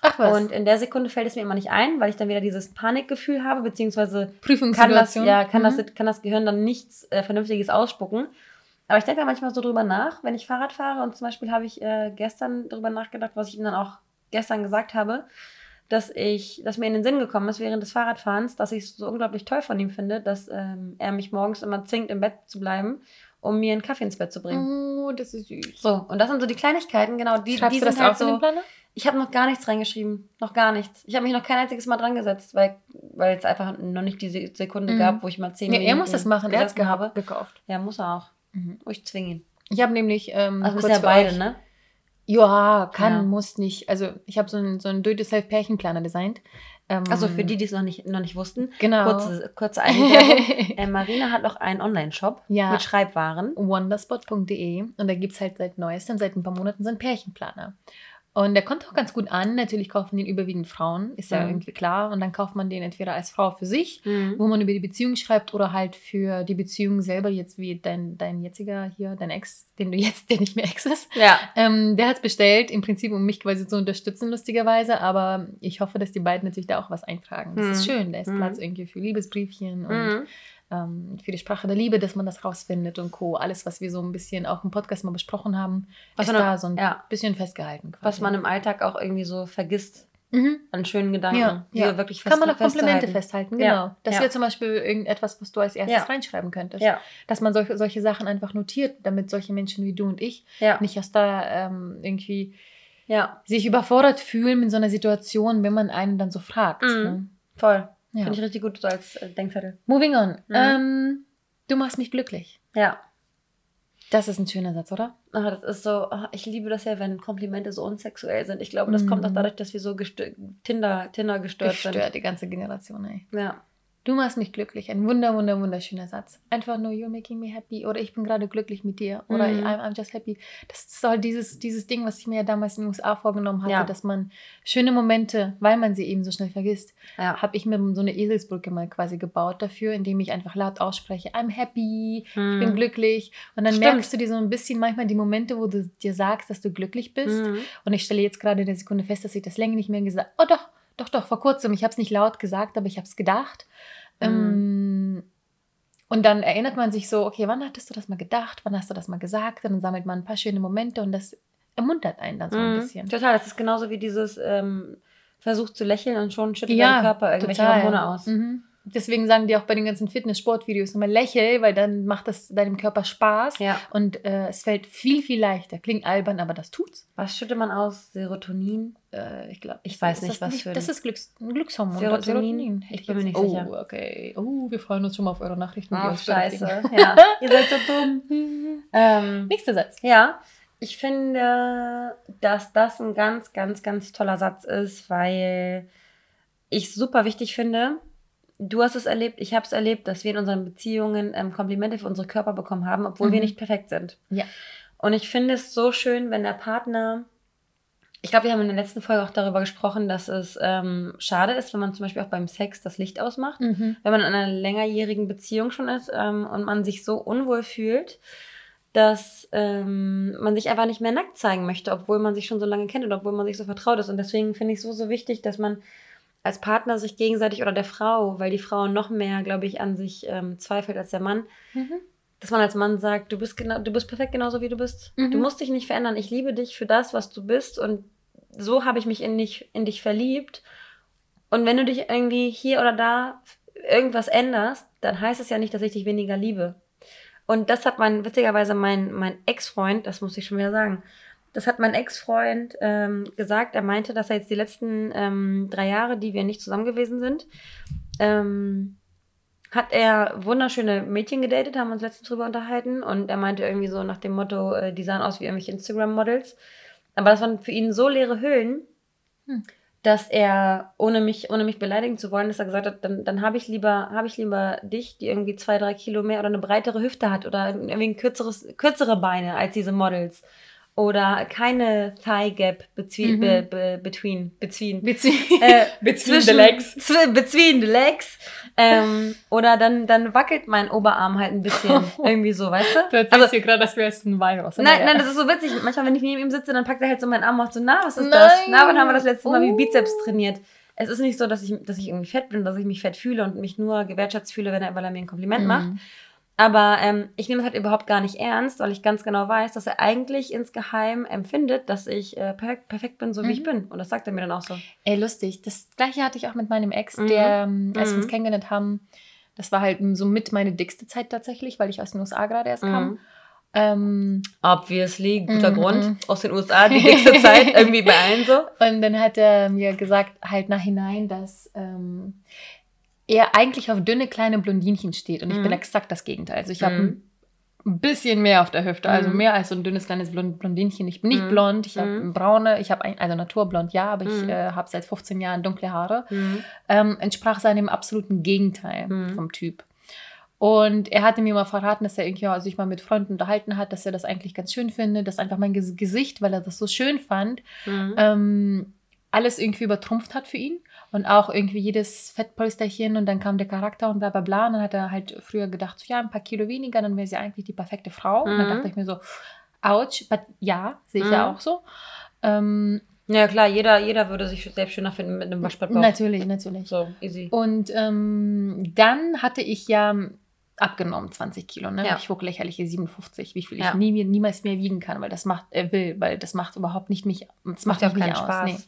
Ach was. Und in der Sekunde fällt es mir immer nicht ein, weil ich dann wieder dieses Panikgefühl habe, beziehungsweise kann das, ja, kann, Mhm. das, kann das Gehirn dann nichts äh, Vernünftiges ausspucken. Aber ich denke da manchmal so drüber nach, wenn ich Fahrrad fahre. Und zum Beispiel habe ich äh, gestern drüber nachgedacht, was ich ihm dann auch gestern gesagt habe, dass ich, dass mir in den Sinn gekommen ist während des Fahrradfahrens, dass ich es so unglaublich toll von ihm finde, dass ähm, er mich morgens immer zwingt, im Bett zu bleiben, um mir einen Kaffee ins Bett zu bringen. Oh, das ist süß. So, und das sind so die Kleinigkeiten, genau, die, Schreibst die du sind das halt auf in so. den Planer? Ich habe noch gar nichts reingeschrieben. Noch gar nichts. Ich habe mich noch kein einziges Mal dran gesetzt, weil, weil es einfach noch nicht die Se- Sekunde Mhm. gab, wo ich mal zehn Ja, Minuten er muss das machen. Er hat es gekauft. Ja, muss er auch. Mhm. Oh, ich zwinge ihn. Ich habe nämlich ähm, Also kurz ja beide, euch- ne? Ja, kann, Ja. muss nicht. Also ich habe so einen so einen Do-it-yourself-Pärchenplaner designt. Ähm, Also für die, die es noch nicht, noch nicht wussten. Genau. Kurze, kurze Einwerbung. äh, Marina hat noch einen Online-Shop Ja. mit Schreibwaren. wonderspot.de und da gibt es halt seit neuestem, seit ein paar Monaten so einen Pärchenplaner. Und der kommt auch ganz gut an. Natürlich kaufen den überwiegend Frauen, ist ja Mhm. irgendwie klar. Und dann kauft man den entweder als Frau für sich, Mhm. wo man über die Beziehung schreibt, oder halt für die Beziehung selber, jetzt wie dein, dein jetziger hier, dein Ex, den du jetzt, der nicht mehr Ex ist. Ja. Ähm, der hat es bestellt, im Prinzip, um mich quasi zu unterstützen, lustigerweise. Aber ich hoffe, dass die beiden natürlich da auch was eintragen. Das ist Mhm. schön. Da ist Mhm. Platz irgendwie für Liebesbriefchen und Mhm. Ähm, für die Sprache der Liebe, dass man das rausfindet und Co. Alles, was wir so ein bisschen auch im Podcast mal besprochen haben, Was ist da so ein ja. bisschen festgehalten. Quasi. Was man im Alltag auch irgendwie so vergisst mhm. an schönen Gedanken. Ja, die ja. wirklich Kann man auch fest- Komplimente festhalten, Ja, genau. Das ja. wäre zum Beispiel irgendetwas, was du als erstes Ja. reinschreiben könntest. Ja, Dass man solche, solche Sachen einfach notiert, damit solche Menschen wie du und ich ja, nicht erst da ähm, irgendwie ja, sich überfordert fühlen mit so einer Situation, wenn man einen dann so fragt. Mhm. Ne? voll. Ja. Finde ich richtig gut so als äh, Denkzettel. Moving on. Mhm. Ähm, du machst mich glücklich. Ja. Das ist ein schöner Satz, oder? Ah, das ist so, ah, ich liebe das ja, wenn Komplimente so unsexuell sind. Ich glaube, das kommt auch Mhm. dadurch, dass wir so Tinder, Tinder gestört, Gestört, die ganze Generation, ey. sind. Ja. Du machst mich glücklich. Ein wunder, wunder, wunderschöner Satz. Einfach nur, you're making me happy. Oder ich bin gerade glücklich mit dir. Oder Mhm. I'm, I'm just happy. Das ist halt dieses, dieses Ding, was ich mir ja damals in den USA vorgenommen hatte, Ja. dass man schöne Momente, weil man sie eben so schnell vergisst, Ja. habe ich mir so eine Eselsbrücke mal quasi gebaut dafür, indem ich einfach laut ausspreche, I'm happy, ich bin Mhm. glücklich. Und dann Stimmt. merkst du dir so ein bisschen manchmal die Momente, wo du dir sagst, dass du glücklich bist. Mhm. Und ich stelle jetzt gerade in der Sekunde fest, dass ich das länger nicht mehr gesagt Oh doch, doch, doch, vor kurzem. Ich habe es nicht laut gesagt, aber ich habe es gedacht. Ähm, und dann erinnert man sich so, okay, wann hattest du das mal gedacht? Wann hast du das mal gesagt? Und dann sammelt man ein paar schöne Momente und das ermuntert einen dann so ein Mhm. bisschen. Total, das ist genauso wie dieses ähm, Versuch zu lächeln und schon schüttelt Ja, dein Körper irgendwelche total. Hormone aus. Mhm. Deswegen sagen die auch bei den ganzen Fitness-Sport-Videos immer lächel, weil dann macht das deinem Körper Spaß Ja. und äh, es fällt viel, viel leichter. Klingt albern, aber das tut's. Was schüttet man aus? Serotonin? Äh, ich glaube, Ich weiß nicht, was für ein- Das ist Glücks ein Glückshormon. Serotonin? hätte Ich bin mir nicht sicher. Oh, okay. Oh, wir freuen uns schon mal auf eure Nachrichten. Oh, scheiße. Ja. Ihr seid so dumm. Ähm, Nächster Satz. Ja, ich finde, dass das ein ganz, ganz, ganz toller Satz ist, weil ich es super wichtig finde. Du hast es erlebt, ich habe es erlebt, dass wir in unseren Beziehungen ähm, Komplimente für unsere Körper bekommen haben, obwohl wir Mhm. nicht perfekt sind. Ja. Und ich finde es so schön, wenn der Partner. Ich glaube, wir haben in der letzten Folge auch darüber gesprochen, dass es ähm, schade ist, wenn man zum Beispiel auch beim Sex das Licht ausmacht Mhm. wenn man in einer längerjährigen Beziehung schon ist ähm, und man sich so unwohl fühlt, dass ähm, man sich einfach nicht mehr nackt zeigen möchte, obwohl man sich schon so lange kennt und obwohl man sich so vertraut ist. Und deswegen finde ich es so, so wichtig, dass man als Partner sich gegenseitig oder der Frau, weil die Frau noch mehr, glaube ich, an sich ähm, zweifelt als der Mann, Mhm. dass man als Mann sagt, du bist genau, du bist perfekt genauso wie du bist. Mhm. Du musst dich nicht verändern. Ich liebe dich für das, was du bist und so habe ich mich in dich, in dich verliebt. Und wenn du dich irgendwie hier oder da irgendwas änderst, dann heißt es ja nicht, dass ich dich weniger liebe. Und das hat mein, witzigerweise mein, mein Ex-Freund, das muss ich schon wieder sagen, das hat mein Ex-Freund ähm, gesagt. Er meinte, dass er jetzt die letzten ähm, drei Jahre, die wir nicht zusammen gewesen sind, ähm, hat er wunderschöne Mädchen gedatet, haben uns letztens drüber unterhalten und er meinte irgendwie so nach dem Motto, äh, die sahen aus wie irgendwelche Instagram-Models. Aber das waren für ihn so leere Hüllen, Hm. dass er, ohne mich, ohne mich beleidigen zu wollen, dass er gesagt hat, dann, dann habe ich lieber, habe ich lieber dich, die irgendwie zwei, drei Kilo mehr oder eine breitere Hüfte hat oder irgendwie ein kürzeres, kürzere Beine als diese Models. Oder keine Thigh Gap between, Mhm. be, be, between, between, Between, äh, between the legs. Between the legs. Ähm, oder dann, dann wackelt mein Oberarm halt ein bisschen. irgendwie so, weißt du? Du erzählst Also, hier gerade, dass wir jetzt ein Virus nein, nein, das ist so witzig. Manchmal, wenn ich neben ihm sitze, dann packt er halt so meinen Arm auf so, na, was ist das? Nein. Na, wann haben wir das letzte Mal wie Oh. Bizeps trainiert? Es ist nicht so, dass ich, dass ich irgendwie fett bin, dass ich mich fett fühle und mich nur gewertschätzt fühle, wenn er, weil er mir ein Kompliment macht. Mhm. Aber ähm, ich nehme es halt überhaupt gar nicht ernst, weil ich ganz genau weiß, dass er eigentlich insgeheim empfindet, dass ich äh, perfekt, perfekt bin, so wie Mhm. ich bin. Und das sagt er mir dann auch so. Ey, lustig. Das gleiche hatte ich auch mit meinem Ex, Mhm. der, ähm, als wir uns Mhm. kennengelernt haben, das war halt so mit meine dickste Zeit tatsächlich, weil ich aus den USA gerade erst kam. Mhm. Ähm, Obviously, guter Mhm. Grund. Aus den USA, die dickste Zeit, irgendwie bei allen so. und dann hat er mir gesagt, halt nachhinein, dass ähm, er eigentlich auf dünne kleine Blondinchen steht. Und ich Mhm. bin exakt das Gegenteil. Also ich habe Mhm. ein bisschen mehr auf der Hüfte, also Mhm. mehr als so ein dünnes kleines Blond Blondinchen. Ich bin nicht Mhm. blond, ich habe Mhm. braune, ich habe also naturblond, ja, aber ich äh, habe seit 15 Jahren dunkle Haare. Ähm, entsprach seinem absoluten Gegenteil vom Typ. Und er hatte mir mal verraten, dass er irgendwie sich mal mit Freunden unterhalten hat, dass er das eigentlich ganz schön findet, dass einfach mein Ges- Gesicht, weil er das so schön fand, Mhm. ähm, alles irgendwie übertrumpft hat für ihn. Und auch irgendwie jedes Fettpolsterchen und dann kam der Charakter und bla bla bla. Und dann hat er halt früher gedacht, so, ja, ein paar Kilo weniger, dann wäre sie eigentlich die perfekte Frau. Und dann Mhm. dachte ich mir so, ouch, but ja, sehe ich ja Mhm. auch so. Ähm, Ja, klar, jeder, jeder würde sich selbst schöner finden mit einem Waschbrettbauch. natürlich, natürlich. So, easy. Und ähm, dann hatte ich ja abgenommen 20 Kilo. Ne? Ja. Ich wog lächerliche 57, wie viel Ja. ich nie, niemals mehr wiegen kann, weil das macht, er will, weil das macht überhaupt nicht mich, das macht, Macht ja auch nicht keinen aus. Spaß. Nee.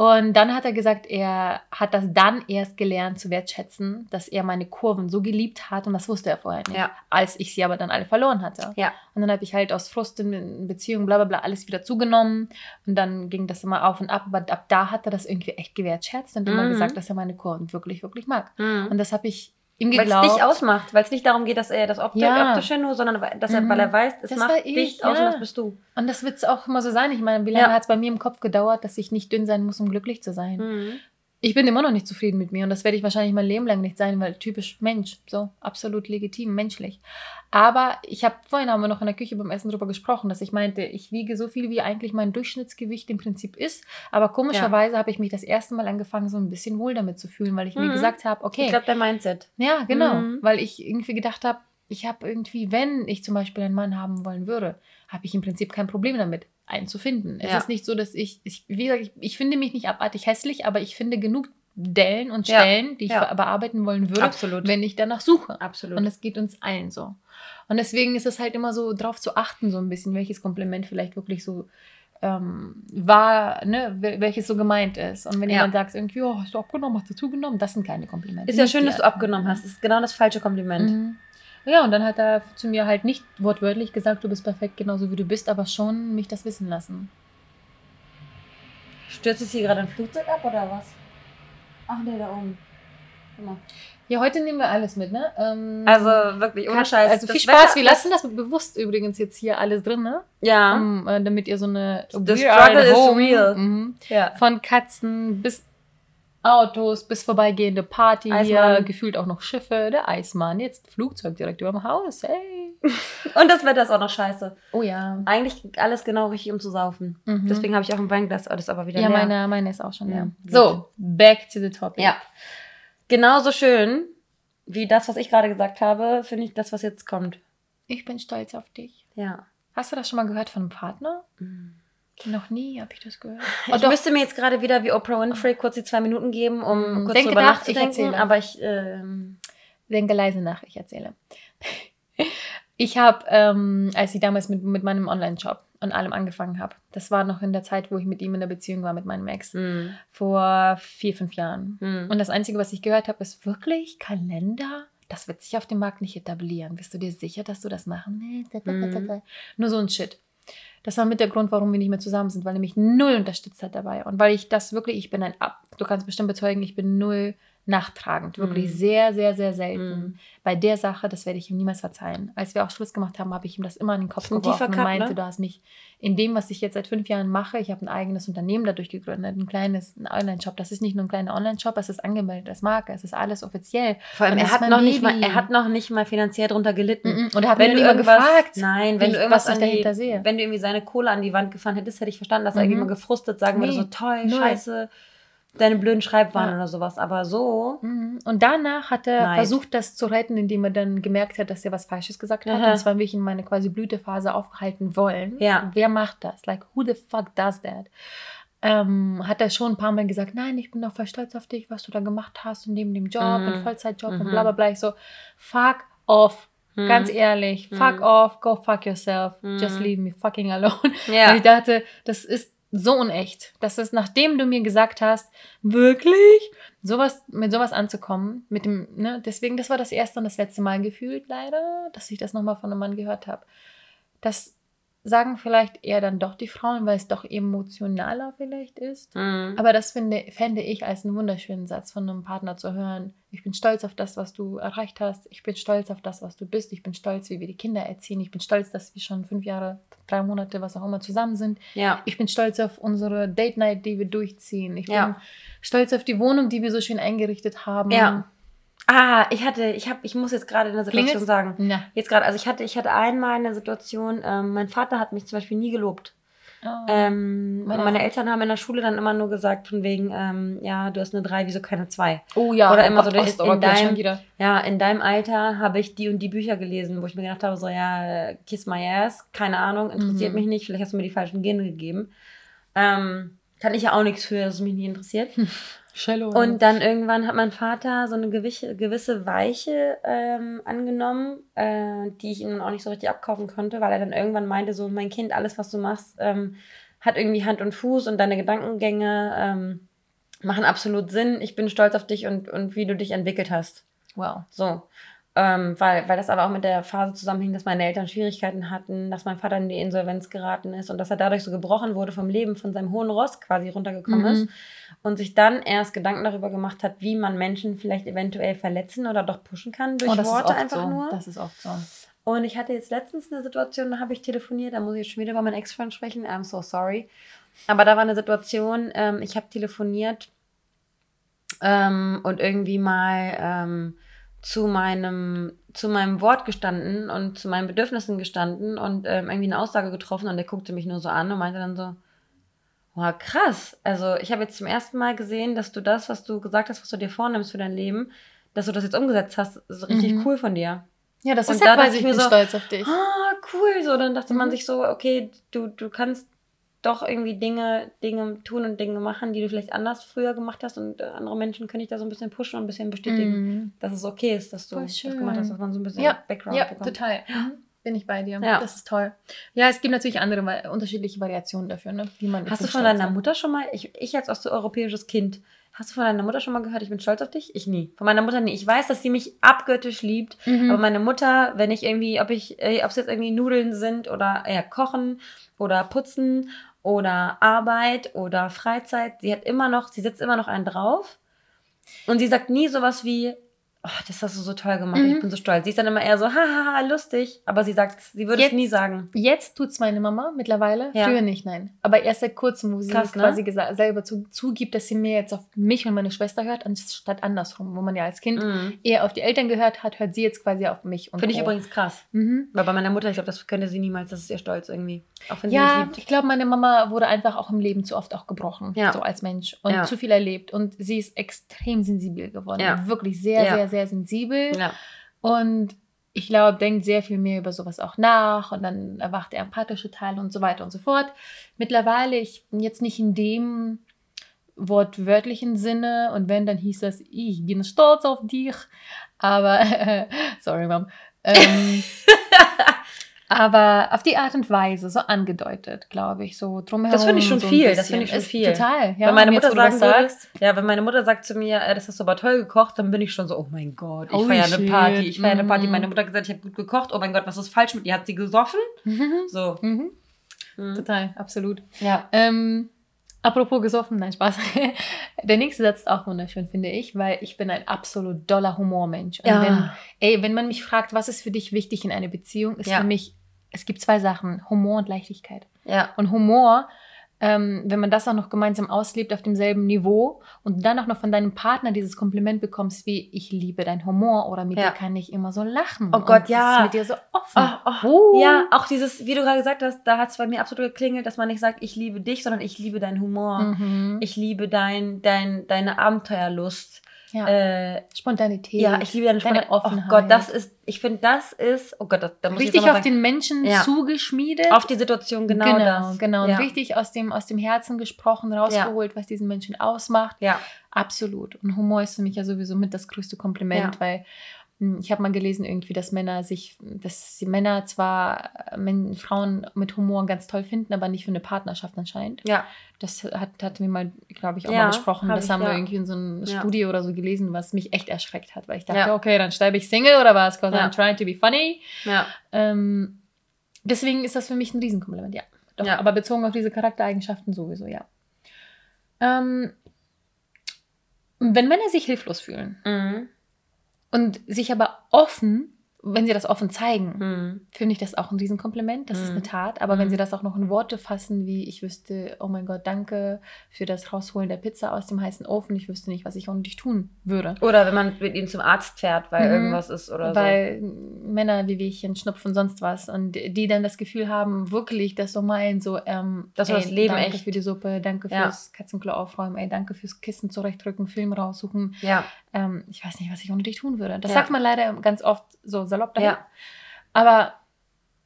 Und dann hat er gesagt, er hat das dann erst gelernt zu wertschätzen, dass er meine Kurven so geliebt hat und das wusste er vorher nicht, Ja. als ich sie aber dann alle verloren hatte. Ja. Und dann habe ich halt aus Frust in Beziehungen, bla bla bla, alles wieder zugenommen. Und dann ging das immer auf und ab. Aber ab da hat er das irgendwie echt gewertschätzt und immer Mhm. gesagt, dass er meine Kurven wirklich, wirklich mag. Mhm. Und das habe ich ihm Weil es geglaubt. dich ausmacht, weil es nicht darum geht, dass er das Optik, Ja. optische nur, sondern dass er, Mhm. weil er weiß, es Das macht ich, dich aus und ja. das bist du. Und das wird es auch immer so sein. Ich meine, wie lange Ja. hat es bei mir im Kopf gedauert, dass ich nicht dünn sein muss, um glücklich zu sein? Mhm. Ich bin immer noch nicht zufrieden mit mir und das werde ich wahrscheinlich mein Leben lang nicht sein, weil typisch Mensch, so absolut legitim, menschlich. Aber ich habe vorhin haben wir noch in der Küche beim Essen darüber gesprochen, dass ich meinte, ich wiege so viel, wie eigentlich mein Durchschnittsgewicht im Prinzip ist. Aber komischerweise habe ich mich das erste Mal angefangen, so ein bisschen wohl damit zu fühlen, weil ich mir Mhm. gesagt habe, okay, Ich glaube, der Mindset. ja, genau. Mhm. Weil ich irgendwie gedacht habe, ich habe irgendwie, wenn ich zum Beispiel einen Mann haben wollen würde, habe ich im Prinzip kein Problem damit, einen zu finden. Es Ja. ist nicht so, dass ich, ich wie gesagt, ich, ich finde mich nicht abartig hässlich, aber ich finde genug Dellen und Ja. Stellen, die ich Ja. bearbeiten wollen würde, Absolut. wenn ich danach suche. Absolut. Und es geht uns allen so. Und deswegen ist es halt immer so drauf zu achten, so ein bisschen, welches Kompliment vielleicht wirklich so ähm, war, ne, wel- welches so gemeint ist. Und wenn Ja. jemand sagt irgendwie, oh, hast du abgenommen, hast du zugenommen, das sind keine Komplimente. ist ja schön, dass du abgenommen hast. Das ist genau das falsche Kompliment. Mhm. Ja, und dann hat er zu mir halt nicht wortwörtlich gesagt, du bist perfekt, genauso wie du bist, aber schon mich das wissen lassen. Stürzt es hier gerade ein Flugzeug ab oder was? Ach nee, da oben. Mal. Ja, heute nehmen wir alles mit, ne? Ähm, Also wirklich, ohne Scheiß. Also viel Spaß, Wetter- wir lassen das bewusst übrigens jetzt hier alles drin, ne? Ja. Um, äh, damit ihr so eine The struggle is real. Mhm. ja. Von Katzen bis Autos, bis vorbeigehende Party hier, Eismann. gefühlt auch noch Schiffe, der Eismann, jetzt Flugzeug direkt über dem Haus, hey. Und das Wetter ist auch noch scheiße. Oh ja. Eigentlich alles genau richtig, um zu saufen. Mhm. Deswegen habe ich auch ein Weinglas, aber das ist aber wieder ja, leer. meine, meine ist auch schon Ja, leer. gut. So, back to the topic. Ja. Genauso schön wie das, was ich gerade gesagt habe, finde ich das, was jetzt kommt. Ich bin stolz auf dich. Ja. Hast du das schon mal gehört von einem Partner? Noch nie habe ich das gehört. Oh, Ich müsste mir jetzt gerade wieder wie Oprah Winfrey kurz die zwei Minuten geben, um Mm, kurz denke drüber nach, ich nachzudenken. erzähle. aber ich, ähm, denke leise nach, ich erzähle. Ich habe, ähm, als ich damals mit, mit meinem Online-Shop und allem angefangen habe, das war noch in der Zeit, wo ich mit ihm in der Beziehung war, mit meinem Ex, mh, vor vier, fünf Jahren. mh. Und das Einzige, was ich gehört habe, ist wirklich Kalender. Das wird sich auf dem Markt nicht etablieren. Bist du dir sicher, dass du das machen willst? Mhm. Nur so ein Shit. Das war mit der Grund, warum wir nicht mehr zusammen sind, weil mich null unterstützt hat dabei. Und weil ich das wirklich, ich bin ein Ab, du kannst bestimmt bezeugen, ich bin null nachtragend. Wirklich Mhm. sehr, sehr, sehr selten. Mhm. Bei der Sache, das werde ich ihm niemals verzeihen. Als wir auch Schluss gemacht haben, habe ich ihm das immer in den Kopf ein geworfen tiefer und meinte, ne? du hast mich in dem, was ich jetzt seit fünf Jahren mache, ich habe ein eigenes Unternehmen dadurch gegründet, ein kleines ein Online-Shop. Das ist nicht nur ein kleiner Online-Shop, es ist angemeldet als Marke, es ist alles offiziell. Vor allem, er hat, noch nicht mal, er hat noch nicht mal finanziell drunter gelitten. Mhm. Und er hat Wenn mich irgendwas, gefragt, nein, wie wenn ich- du irgendwas was ich an die, dahinter sehe. wenn du irgendwie seine Kohle an die Wand gefahren hättest, hätte ich verstanden, dass er Mhm. irgendwie mal gefrustet sagen würde, Nee, so toll, null. scheiße, deine blöden Schreibwaren Ja. oder sowas. Aber so, Mhm. Und danach hat er Neid. versucht, das zu retten, indem er dann gemerkt hat, dass er was Falsches gesagt hat. Aha. Und zwar mich in meine quasi Blütephase aufhalten wollen. Ja. Wer macht das? Like, who the fuck does that? Ähm, hat er schon ein paar Mal gesagt, nein, ich bin doch voll stolz auf dich, was du da gemacht hast und neben dem Job Mhm. und Vollzeitjob und Mhm. bla bla bla. Ich so, fuck off. Mhm. Ganz ehrlich, fuck Mhm. off, go fuck yourself, just leave me fucking alone. ja. Weil ich dachte, das ist so unecht. Das ist, nachdem du mir gesagt hast, wirklich, sowas, mit sowas anzukommen, mit dem, ne, deswegen, das war das erste und das letzte Mal gefühlt, leider, dass ich das nochmal von einem Mann gehört habe. Das sagen vielleicht eher dann doch die Frauen, weil es doch emotionaler vielleicht ist. Mhm. Aber das finde, fände ich als einen wunderschönen Satz von einem Partner zu hören. Ich bin stolz auf das, was du erreicht hast. Ich bin stolz auf das, was du bist. Ich bin stolz, wie wir die Kinder erziehen. Ich bin stolz, dass wir schon fünf Jahre, drei Monate, was auch immer zusammen sind. ja. Ich bin stolz auf unsere Date Night, die wir durchziehen. Ich Ja. bin stolz auf die Wohnung, die wir so schön eingerichtet haben. Ja. Ah, ich hatte, ich habe, ich muss jetzt gerade eine Situation Klingelt's? sagen. Ja. Jetzt gerade, also ich hatte, ich hatte einmal eine Situation, ähm, mein Vater hat mich zum Beispiel nie gelobt. Oh. Ähm, Meine meine. Eltern haben in der Schule dann immer nur gesagt, von wegen, ähm, ja, du hast eine 3, wieso keine 2? oh ja, oder oh immer Gott, so Ost- in okay, deinem- schon wieder. Ja, in deinem Alter habe ich die und die Bücher gelesen, wo ich mir gedacht habe, so, ja, kiss my ass, keine Ahnung, interessiert Mhm. mich nicht, vielleicht hast du mir die falschen Gene gegeben. Ähm, kann ich ja auch nichts für, dass es mich nicht interessiert. Cello. Und dann irgendwann hat mein Vater so eine gewisse, gewisse Weiche ähm, angenommen, äh, die ich ihm dann auch nicht so richtig abkaufen konnte, weil er dann irgendwann meinte, so mein Kind, alles, was du machst, ähm, hat irgendwie Hand und Fuß und deine Gedankengänge ähm, machen absolut Sinn. Ich bin stolz auf dich und, und wie du dich entwickelt hast. wow. So. Ähm, weil, weil das aber auch mit der Phase zusammenhing, dass meine Eltern Schwierigkeiten hatten, dass mein Vater in die Insolvenz geraten ist und dass er dadurch so gebrochen wurde vom Leben, von seinem hohen Ross quasi runtergekommen Mhm. ist und sich dann erst Gedanken darüber gemacht hat, wie man Menschen vielleicht eventuell verletzen oder doch pushen kann durch Oh, Worte einfach so. nur. Das ist oft so. Und ich hatte jetzt letztens eine Situation, da habe ich telefoniert, da muss ich jetzt schon wieder über meinen Ex-Freund sprechen. I'm so sorry. Aber da war eine Situation, ähm, ich habe telefoniert ähm, und irgendwie mal ähm, zu meinem zu meinem Wort gestanden und zu meinen Bedürfnissen gestanden und ähm, irgendwie eine Aussage getroffen und der guckte mich nur so an und meinte dann so, wow, krass. Also ich habe jetzt zum ersten Mal gesehen, dass du das, was du gesagt hast, was du dir vornimmst für dein Leben, dass du das jetzt umgesetzt hast, ist richtig Mhm. cool von dir. Ja, das Und ist da dachte quasi, ich mir bin so, stolz auf dich. Ah, cool. So, dann dachte man Mhm. sich so, okay, du, du kannst doch irgendwie Dinge, Dinge tun und Dinge machen, die du vielleicht anders früher gemacht hast und äh, andere Menschen können dich da so ein bisschen pushen und ein bisschen bestätigen, Mhm. dass es okay ist, dass du das gemacht hast, dass man so ein bisschen Ja, Background Ja, bekommt. total. Mhm. Bin ich bei dir. Ja. Das ist toll. Ja, es gibt natürlich andere, unterschiedliche Variationen dafür, ne? wie man. Hast du von deiner. Mutter schon mal, ich, ich als osteuropäisches Kind, hast du von deiner Mutter schon mal gehört, ich bin stolz auf dich? Ich nie. Von meiner Mutter nie. Ich weiß, dass sie mich abgöttisch liebt, Mhm. aber meine Mutter, wenn ich irgendwie, ob ich, äh, ob es jetzt irgendwie Nudeln sind oder eher kochen oder putzen oder Arbeit oder Freizeit, sie hat immer noch, sie sitzt immer noch einen drauf und sie sagt nie sowas wie, oh, das hast du so toll gemacht, Mhm. ich bin so stolz. Sie ist dann immer eher so, hahaha, lustig, aber sie sagt, sie würde es nie sagen. Jetzt tut es meine Mama mittlerweile. Ja. Früher nicht, nein. Aber erst seit kurzem, wo sie Krass, ne? quasi selber zu, zugibt, dass sie mehr jetzt auf mich und meine Schwester hört, anstatt andersrum, wo man ja als Kind Mhm. eher auf die Eltern gehört hat, hört sie jetzt quasi auf mich. und Finde ich übrigens krass. Mhm. Weil bei meiner Mutter, ich glaube, das könnte sie niemals, das ist ihr Stolz irgendwie. Ja, ich glaube, meine Mama wurde einfach auch im Leben zu oft auch gebrochen, Ja. so als Mensch und Ja. zu viel erlebt. Und sie ist extrem sensibel geworden. Ja. Wirklich sehr, sehr, sehr sensibel. Ja. Und ich glaube, denkt sehr viel mehr über sowas auch nach und dann erwacht der empathische Teil und so weiter und so fort. Mittlerweile, ich bin jetzt nicht in dem wortwörtlichen Sinne und wenn, dann hieß das, ich bin stolz auf dich. Aber, sorry, Mom. Ähm, aber auf die Art und Weise, so angedeutet, glaube ich, so drumherum. Das finde ich schon so viel, das finde ich schon Ist viel. Total, ja. wenn meine Mutter würde, sagst, ja, wenn meine Mutter sagt zu mir, äh, das hast du aber toll gekocht, dann bin ich schon so, oh mein Gott, ich Holy feiere eine. Party, ich feiere eine Party. Mhm. Meine Mutter hat gesagt, ich habe gut gekocht, oh mein Gott, was ist falsch mit ihr? Hat sie gesoffen? So. mhm, Mhm. total, absolut. Ja. Ähm, apropos gesoffen, nein, Spaß. Der nächste Satz ist auch wunderschön, finde ich, weil ich bin ein absolut doller Humormensch. Und Ja. wenn, ey, wenn man mich fragt, was ist für dich wichtig in einer Beziehung, ist Ja. für mich, es gibt zwei Sachen, Humor und Leichtigkeit. Ja. Und Humor, ähm, wenn man das auch noch gemeinsam auslebt auf demselben Niveau und dann auch noch von deinem Partner dieses Kompliment bekommst, wie ich liebe dein Humor oder mit Ja. dir kann ich immer so lachen. Oh Gott, ja. Ist mit dir so offen. Oh, oh. Uh. Ja, auch dieses, wie du gerade gesagt hast, da hat es bei mir absolut geklingelt, dass man nicht sagt, ich liebe dich, sondern ich liebe deinen Humor. Mhm. Ich liebe dein, dein, deine Abenteuerlust. Ja. Äh, Spontanität. ja, ich liebe deine, deine Spontan- Offenheit. Oh Gott, das ist, ich finde, das ist, oh Gott, da, muss ich richtig mal auf den Menschen Ja. zugeschmiedet. auf die Situation genau, genau, das. genau. Und Ja. richtig aus dem, aus dem Herzen gesprochen, rausgeholt, was diesen Menschen ausmacht. Ja. Absolut. Und Humor ist für mich ja sowieso mit das größte Kompliment, weil ich habe mal gelesen irgendwie, dass Männer sich, dass Männer zwar äh, Frauen mit Humor ganz toll finden, aber nicht für eine Partnerschaft anscheinend. Ja. Das hat, hatten wir mal, glaube ich, auch Ja, mal besprochen. hab Das ich, haben wir ja. irgendwie in so einer Ja. Studie oder so gelesen, was mich echt erschreckt hat, weil ich dachte, okay, dann sterbe ich Single oder was? Because. I'm trying to be funny. Ja. Ähm, deswegen ist das für mich ein Riesenkompliment, ja. Doch, Ja. aber bezogen auf diese Charaktereigenschaften sowieso, ja. Ähm, wenn Männer sich hilflos fühlen Mhm. Und sich aber offen, wenn sie das offen zeigen, Mhm. finde ich das auch ein Riesenkompliment. Das ist Mhm. eine Tat. Aber wenn Mhm. sie das auch noch in Worte fassen, wie ich wüsste, oh mein Gott, danke für das Rausholen der Pizza aus dem heißen Ofen, ich wüsste nicht, was ich ohne dich tun würde. Oder wenn man mit ihnen zum Arzt fährt, weil Mhm. irgendwas ist oder Weil Männer wie Wehchen, Schnupfen, sonst was. Und die dann das Gefühl haben, wirklich das so meinen, so, ähm, Das war das Leben danke echt. für die Suppe, danke Ja. fürs Katzenklo aufräumen, ey, danke fürs Kissen zurechtrücken, Film raussuchen. so. Ja. Ähm, ich weiß nicht, was ich ohne dich tun würde. Das Ja. sagt man leider ganz oft so salopp dahin. Ja. Aber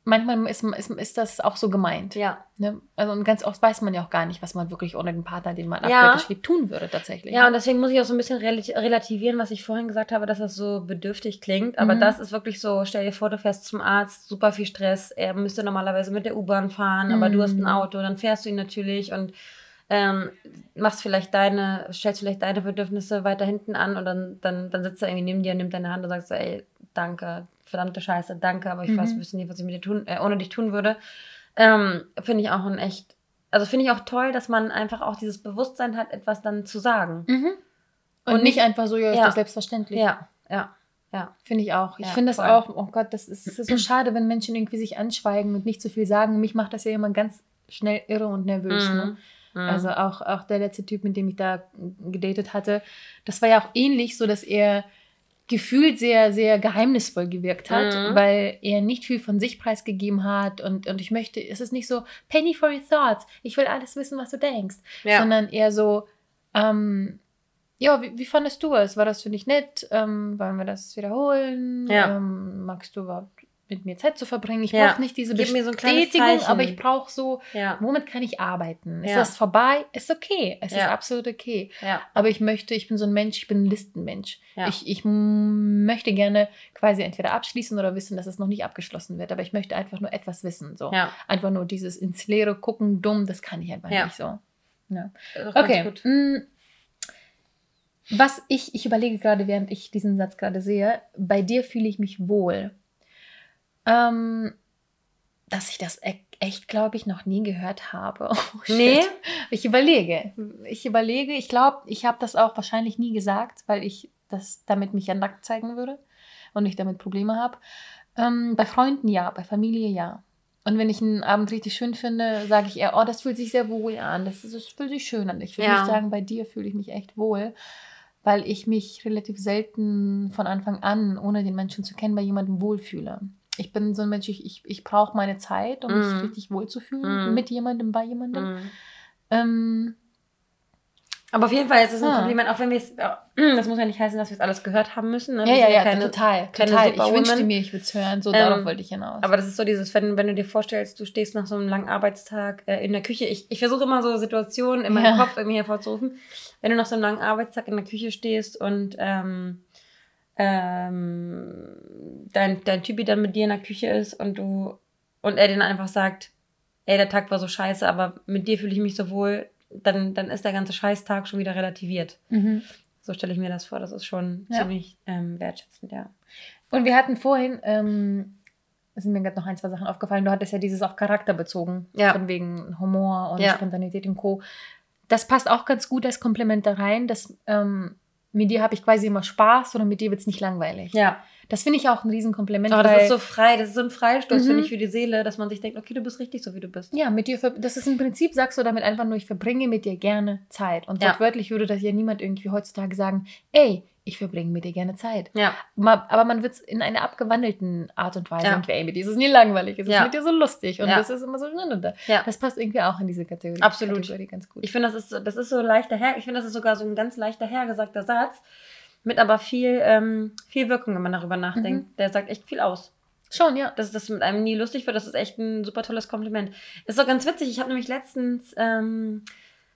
manchmal ist, ist, ist das auch so gemeint. Ja. Ne? Also, und ganz oft weiß man ja auch gar nicht, was man wirklich ohne den Partner, den man Ja. abgöttisch liebt, tun würde tatsächlich. Ja, und deswegen muss ich auch so ein bisschen relati- relativieren, was ich vorhin gesagt habe, dass das so bedürftig klingt. Aber Mhm. das ist wirklich so, stell dir vor, du fährst zum Arzt, super viel Stress. Er müsste normalerweise mit der U-Bahn fahren, aber du hast ein Mhm. Auto, dann fährst du ihn natürlich und ähm, machst vielleicht deine, stellst vielleicht deine Bedürfnisse weiter hinten an und dann, dann, dann sitzt er irgendwie neben dir und nimmt deine Hand und sagt so, ey, danke, verdammte Scheiße, danke, aber ich Mhm. weiß wüsste nicht, was ich mit dir tun, äh, ohne dich tun würde. Ähm, finde ich auch ein echt, also finde ich auch toll, dass man einfach auch dieses Bewusstsein hat, etwas dann zu sagen. Mhm. Und, Und nicht einfach so, ja, ist Ja. das selbstverständlich. Ja, ja, ja. Finde ich auch. Ich Ja, finde das voll. auch, oh Gott, das ist, das ist so schade, wenn Menschen irgendwie sich anschweigen und nicht so viel sagen. Mich macht das ja immer ganz schnell irre und nervös. Ne? Mhm. Also auch, auch der letzte Typ, mit dem ich da gedatet hatte, das war ja auch ähnlich, so dass er gefühlt sehr, sehr geheimnisvoll gewirkt hat, Mhm. weil er nicht viel von sich preisgegeben hat und, und ich möchte, es ist nicht so, Penny for your thoughts, ich will alles wissen, was du denkst, Ja. sondern eher so, ähm, ja, wie, wie fandest du es? War das für dich nett? Ähm, wollen wir das wiederholen? Ja. Ähm, magst du überhaupt mit mir Zeit zu verbringen? Ich Ja. brauche nicht diese Gib so Bestätigung, Zeichen. aber ich brauche so, ja, womit kann ich arbeiten? Ist Ja. das vorbei? Ist okay. Es ist absolut okay. Aber ich möchte, ich bin so ein Mensch, ich bin ein Listenmensch. Ich, ich möchte gerne quasi entweder abschließen oder wissen, dass es noch nicht abgeschlossen wird. Aber ich möchte einfach nur etwas wissen. So. Einfach nur dieses ins Leere gucken, dumm, das kann ich einfach nicht so. Okay. gut. mm, Was ich, ich überlege gerade, während ich diesen Satz gerade sehe, bei dir fühle ich mich wohl. Ähm, dass ich das e echt, glaube ich, noch nie gehört habe. Oh. Nee? Ich überlege. Ich überlege. Ich glaube, ich habe das auch wahrscheinlich nie gesagt, weil ich das damit mich ja nackt zeigen würde und ich damit Probleme habe. Ähm, bei Freunden ja, bei Familie ja. Und wenn ich einen Abend richtig schön finde, sage ich eher, oh, das fühlt sich sehr wohl an. Das, ist, das fühlt sich schön an. Ich würde Ja. nicht sagen, bei dir fühle ich mich echt wohl, weil ich mich relativ selten von Anfang an, ohne den Menschen zu kennen, bei jemandem wohlfühle. Ich bin so ein Mensch, ich, ich, ich brauche meine Zeit, um mich richtig wohlzufühlen Mhm. mit jemandem, bei jemandem. Mhm. Ähm, Aber auf jeden Fall ist es ein Ah. Kompliment, auch wenn wir es, das muss ja nicht heißen, dass wir es alles gehört haben müssen. Ne? ja, ja, ja, keine- total. keine total. Ich wünschte mir, ich würde es hören. So, Ähm, darauf wollte ich hinaus. Aber das ist so dieses, wenn, wenn du dir vorstellst, du stehst nach so einem langen Arbeitstag äh, in der Küche. Ich, ich versuche immer so Situationen in meinem Ja. Kopf irgendwie hervorzurufen. Wenn du nach so einem langen Arbeitstag in der Küche stehst und ähm, ähm, dein, dein Typi dann mit dir in der Küche ist und du und er dann einfach sagt, ey, der Tag war so scheiße, aber mit dir fühle ich mich so wohl, dann, dann ist der ganze Scheißtag schon wieder relativiert. mhm. So stelle ich mir das vor. Das ist schon Ja. ziemlich ähm, wertschätzend, ja. Und wir hatten vorhin, ähm, es sind mir gerade noch ein, zwei Sachen aufgefallen, du hattest ja dieses auf Charakter bezogen, Ja. von wegen Humor und Ja. Spontanität und Co. Das passt auch ganz gut als Kompliment da rein, dass ähm, mit dir habe ich quasi immer Spaß oder mit dir wird es nicht langweilig. Ja. Das finde ich auch ein Riesenkompliment. Aber weil, das ist so frei, das ist so ein Freistoß, Mhm. finde ich, für die Seele, dass man sich denkt, okay, du bist richtig so, wie du bist. ja, mit dir, das ist im Prinzip, sagst du damit einfach nur, ich verbringe mit dir gerne Zeit. Und Ja. wortwörtlich würde das ja niemand irgendwie heutzutage sagen, ey, ich verbringe mit dir gerne Zeit. Ja. Aber man wird es in einer abgewandelten Art und Weise Ja. irgendwie, ey, mit dir ist es nie langweilig, es ist Ja. mit dir so lustig und Ja. das ist immer so, Ja. das passt irgendwie auch in diese Kategorie. Absolut. Kategorie ganz gut. Ich finde, das ist, so- das ist so leichter her, ich finde, das ist sogar so ein ganz leichter hergesagter Satz, mit aber viel, ähm, viel Wirkung, wenn man darüber nachdenkt. Der sagt echt viel aus. Schon, ja. Dass das mit einem nie lustig wird, das ist echt ein super tolles Kompliment. Ist doch ganz witzig, ich habe nämlich letztens, ähm,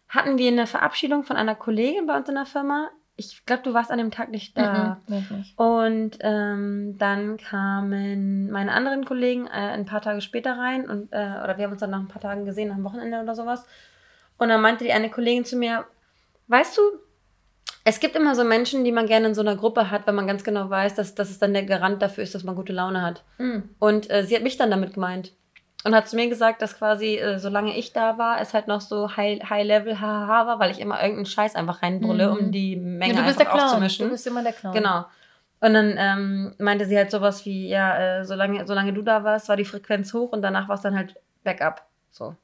hatten wir eine Verabschiedung von einer Kollegin bei uns in der Firma. Ich glaube, du warst an dem Tag nicht da. Mhm, nicht. Und ähm, dann kamen meine anderen Kollegen äh, ein paar Tage später rein und äh, oder wir haben uns dann nach ein paar Tagen gesehen, am Wochenende oder sowas. Und dann meinte die eine Kollegin zu mir, weißt du, es gibt immer so Menschen, die man gerne in so einer Gruppe hat, wenn man ganz genau weiß, dass, dass es dann der Garant dafür ist, dass man gute Laune hat. Mhm. Und äh, sie hat mich dann damit gemeint. Und hat zu mir gesagt, dass quasi, äh, solange ich da war, es halt noch so High- High-Level hahaha war, weil ich immer irgendeinen Scheiß einfach reinbrülle, Mhm. um die Menge Ja, du bist einfach der Clown. aufzumischen. Du bist immer der Clown. Genau. Und dann ähm, meinte sie halt sowas wie, ja, äh, solange, solange du da warst, war die Frequenz hoch und danach war es dann halt Backup. So.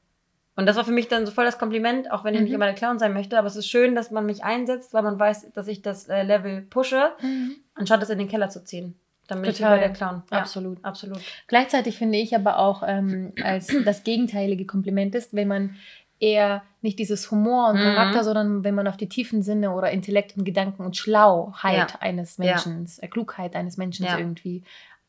Und das war für mich dann so voll das Kompliment, auch wenn ich Mhm. nicht immer der Clown sein möchte, aber es ist schön, dass man mich einsetzt, weil man weiß, dass ich das äh, Level pushe, Mhm. anstatt es in den Keller zu ziehen. Dann bin ich Total. lieber der Clown. Ja, Absolut. absolut. Gleichzeitig finde ich aber auch, ähm, als das gegenteilige Kompliment ist, wenn man eher nicht dieses Humor und Mhm. Charakter, sondern wenn man auf die tiefen Sinne oder Intellekt und Gedanken und Schlauheit Ja. eines Ja. Menschen, äh, Klugheit eines Menschen Ja. irgendwie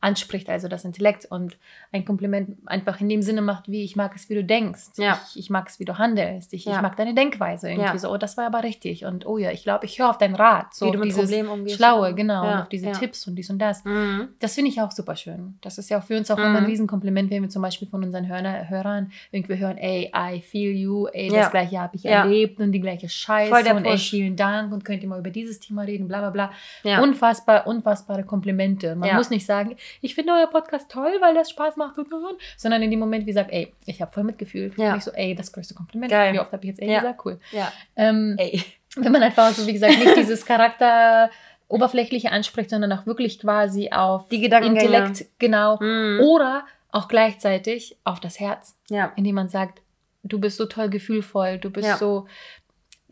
anspricht, also das Intellekt und ein Kompliment einfach in dem Sinne macht, wie ich mag es, wie du denkst. Ja. Ich, ich mag es, wie du handelst. Ich, Ja. ich mag deine Denkweise irgendwie so. Oh, das war aber richtig. Und oh ja, ich glaube, ich höre auf deinen Rat. So Wie du mit dieses Problemen umgehst. Schlaue, genau. Und auf diese. Tipps und dies und das. Mhm. Das finde ich auch super schön. Das ist ja auch für uns auch Mhm. immer ein Riesenkompliment, wenn wir zum Beispiel von unseren Hörner, Hörern irgendwie hören, ey, I feel you, ey, das gleiche habe ich erlebt und die gleiche Scheiße und ey, vielen Dank und könnt ihr mal über dieses Thema reden, bla bla bla. Unfassbar, unfassbare Komplimente. Man muss nicht sagen, ich finde euer Podcast toll, weil das Spaß macht, und, und, und, sondern in dem Moment, wie gesagt, ey, ich habe voll mitgefühlt. Ja. Und ich so, ey, das größte Kompliment. Geil. Wie oft habe ich jetzt ey Ja. gesagt? Cool. ja. Ähm, Ey. wenn man einfach so, wie gesagt, nicht dieses Charakter oberflächliche anspricht, sondern auch wirklich quasi auf Die Gedankengänge. Intellekt, genau. Mhm. Oder auch gleichzeitig auf das Herz, Ja. indem man sagt, du bist so toll gefühlvoll, du bist Ja. so,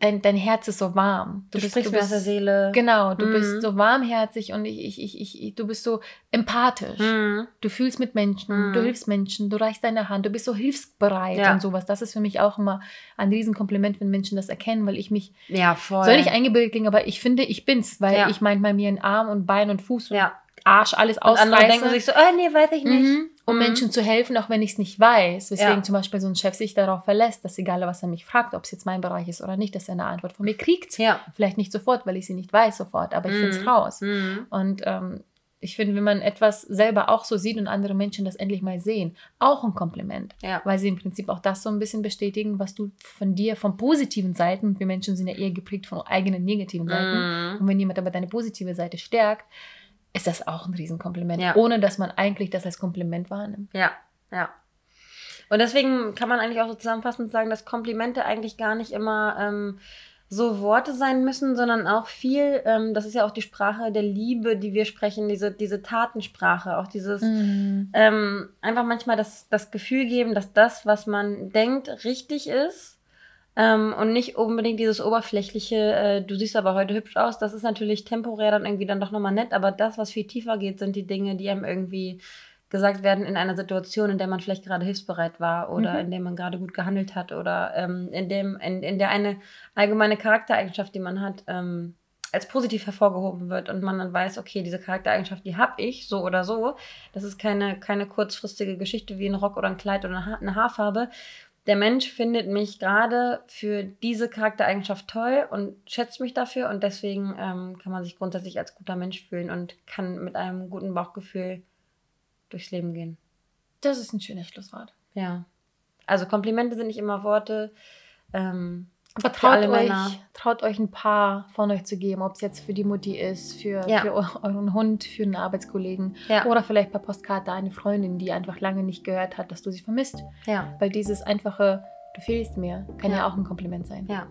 dein, dein Herz ist so warm. Du, bist, sprichst mir aus der bist, Seele. Genau, du Mhm. bist so warmherzig und ich, ich, ich, ich, du bist so empathisch. Mhm. Du fühlst mit Menschen, Mhm. du hilfst Menschen, du reichst deine Hand, du bist so hilfsbereit Ja. und sowas. Das ist für mich auch immer ein Riesenkompliment, wenn Menschen das erkennen, weil ich mich Ja, voll. soll nicht eingebildet klingen, aber ich finde, ich bin's, weil Ja. ich manchmal mir in Arm und Bein und Fuß und. Arsch alles Und andere ausreiße, denken sich so, oh, nee, weiß ich nicht. Mhm, um Mhm. Menschen zu helfen, auch wenn ich es nicht weiß. Weswegen Ja. zum Beispiel so ein Chef sich darauf verlässt, dass egal, was er mich fragt, ob es jetzt mein Bereich ist oder nicht, dass er eine Antwort von mir kriegt. Ja. Vielleicht nicht sofort, weil ich sie nicht weiß sofort, aber ich finde es Mhm. raus. Mhm. Und ähm, ich finde, wenn man etwas selber auch so sieht und andere Menschen das endlich mal sehen, auch ein Kompliment. Ja. Weil sie im Prinzip auch das so ein bisschen bestätigen, was du von dir, von positiven Seiten, wir Menschen sind ja eher geprägt von eigenen negativen Seiten. Mhm. Und wenn jemand aber deine positive Seite stärkt, ist das auch ein Riesenkompliment, Ja. ohne dass man eigentlich das als Kompliment wahrnimmt. Ja, ja. Und deswegen kann man eigentlich auch so zusammenfassend sagen, dass Komplimente eigentlich gar nicht immer ähm, so Worte sein müssen, sondern auch viel, ähm, das ist ja auch die Sprache der Liebe, die wir sprechen, diese, diese Tatensprache, auch dieses Mhm. ähm, einfach manchmal das, das Gefühl geben, dass das, was man denkt, richtig ist. Ähm, und nicht unbedingt dieses oberflächliche, äh, du siehst aber heute hübsch aus, das ist natürlich temporär dann irgendwie dann doch nochmal nett, aber das, was viel tiefer geht, sind die Dinge, die einem irgendwie gesagt werden in einer Situation, in der man vielleicht gerade hilfsbereit war oder Mhm. in der man gerade gut gehandelt hat oder ähm, in, dem, in, in der eine allgemeine Charaktereigenschaft, die man hat, ähm, als positiv hervorgehoben wird und man dann weiß, okay, diese Charaktereigenschaft, die habe ich, so oder so. Das ist keine, keine kurzfristige Geschichte wie ein Rock oder ein Kleid oder eine, ha eine Haarfarbe. Der Mensch findet mich gerade für diese Charaktereigenschaft toll und schätzt mich dafür und deswegen ähm, kann man sich grundsätzlich als guter Mensch fühlen und kann mit einem guten Bauchgefühl durchs Leben gehen. Das ist ein schönes Schlusswort. Ja. Also Komplimente sind nicht immer Worte. Ähm, Aber Für traut euch, traut euch ein paar von euch zu geben, ob es jetzt für die Mutti ist, für, Ja. für eu- euren Hund, für einen Arbeitskollegen ja, oder vielleicht per Postkarte eine Freundin, die einfach lange nicht gehört hat, dass du sie vermisst. ja, Weil dieses einfache, du fehlst mir, kann ja, auch ein Kompliment sein. ja.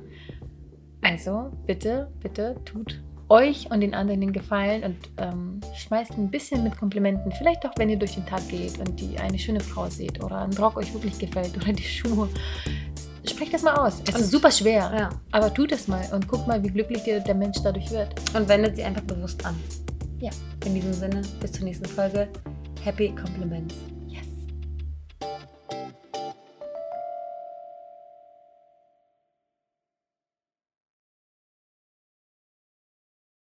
Also bitte, bitte tut euch und den anderen den Gefallen und ähm, schmeißt ein bisschen mit Komplimenten. Vielleicht auch, wenn ihr durch den Tag geht und die eine schöne Frau seht oder ein Rock euch wirklich gefällt oder die Schuhe. Sprecht das mal aus. Es Und- ist super schwer, ja. aber tut es mal und guckt mal, wie glücklich der der Mensch dadurch wird. Und wendet sie einfach bewusst an. Ja. In diesem Sinne, bis zur nächsten Folge. Happy Compliments.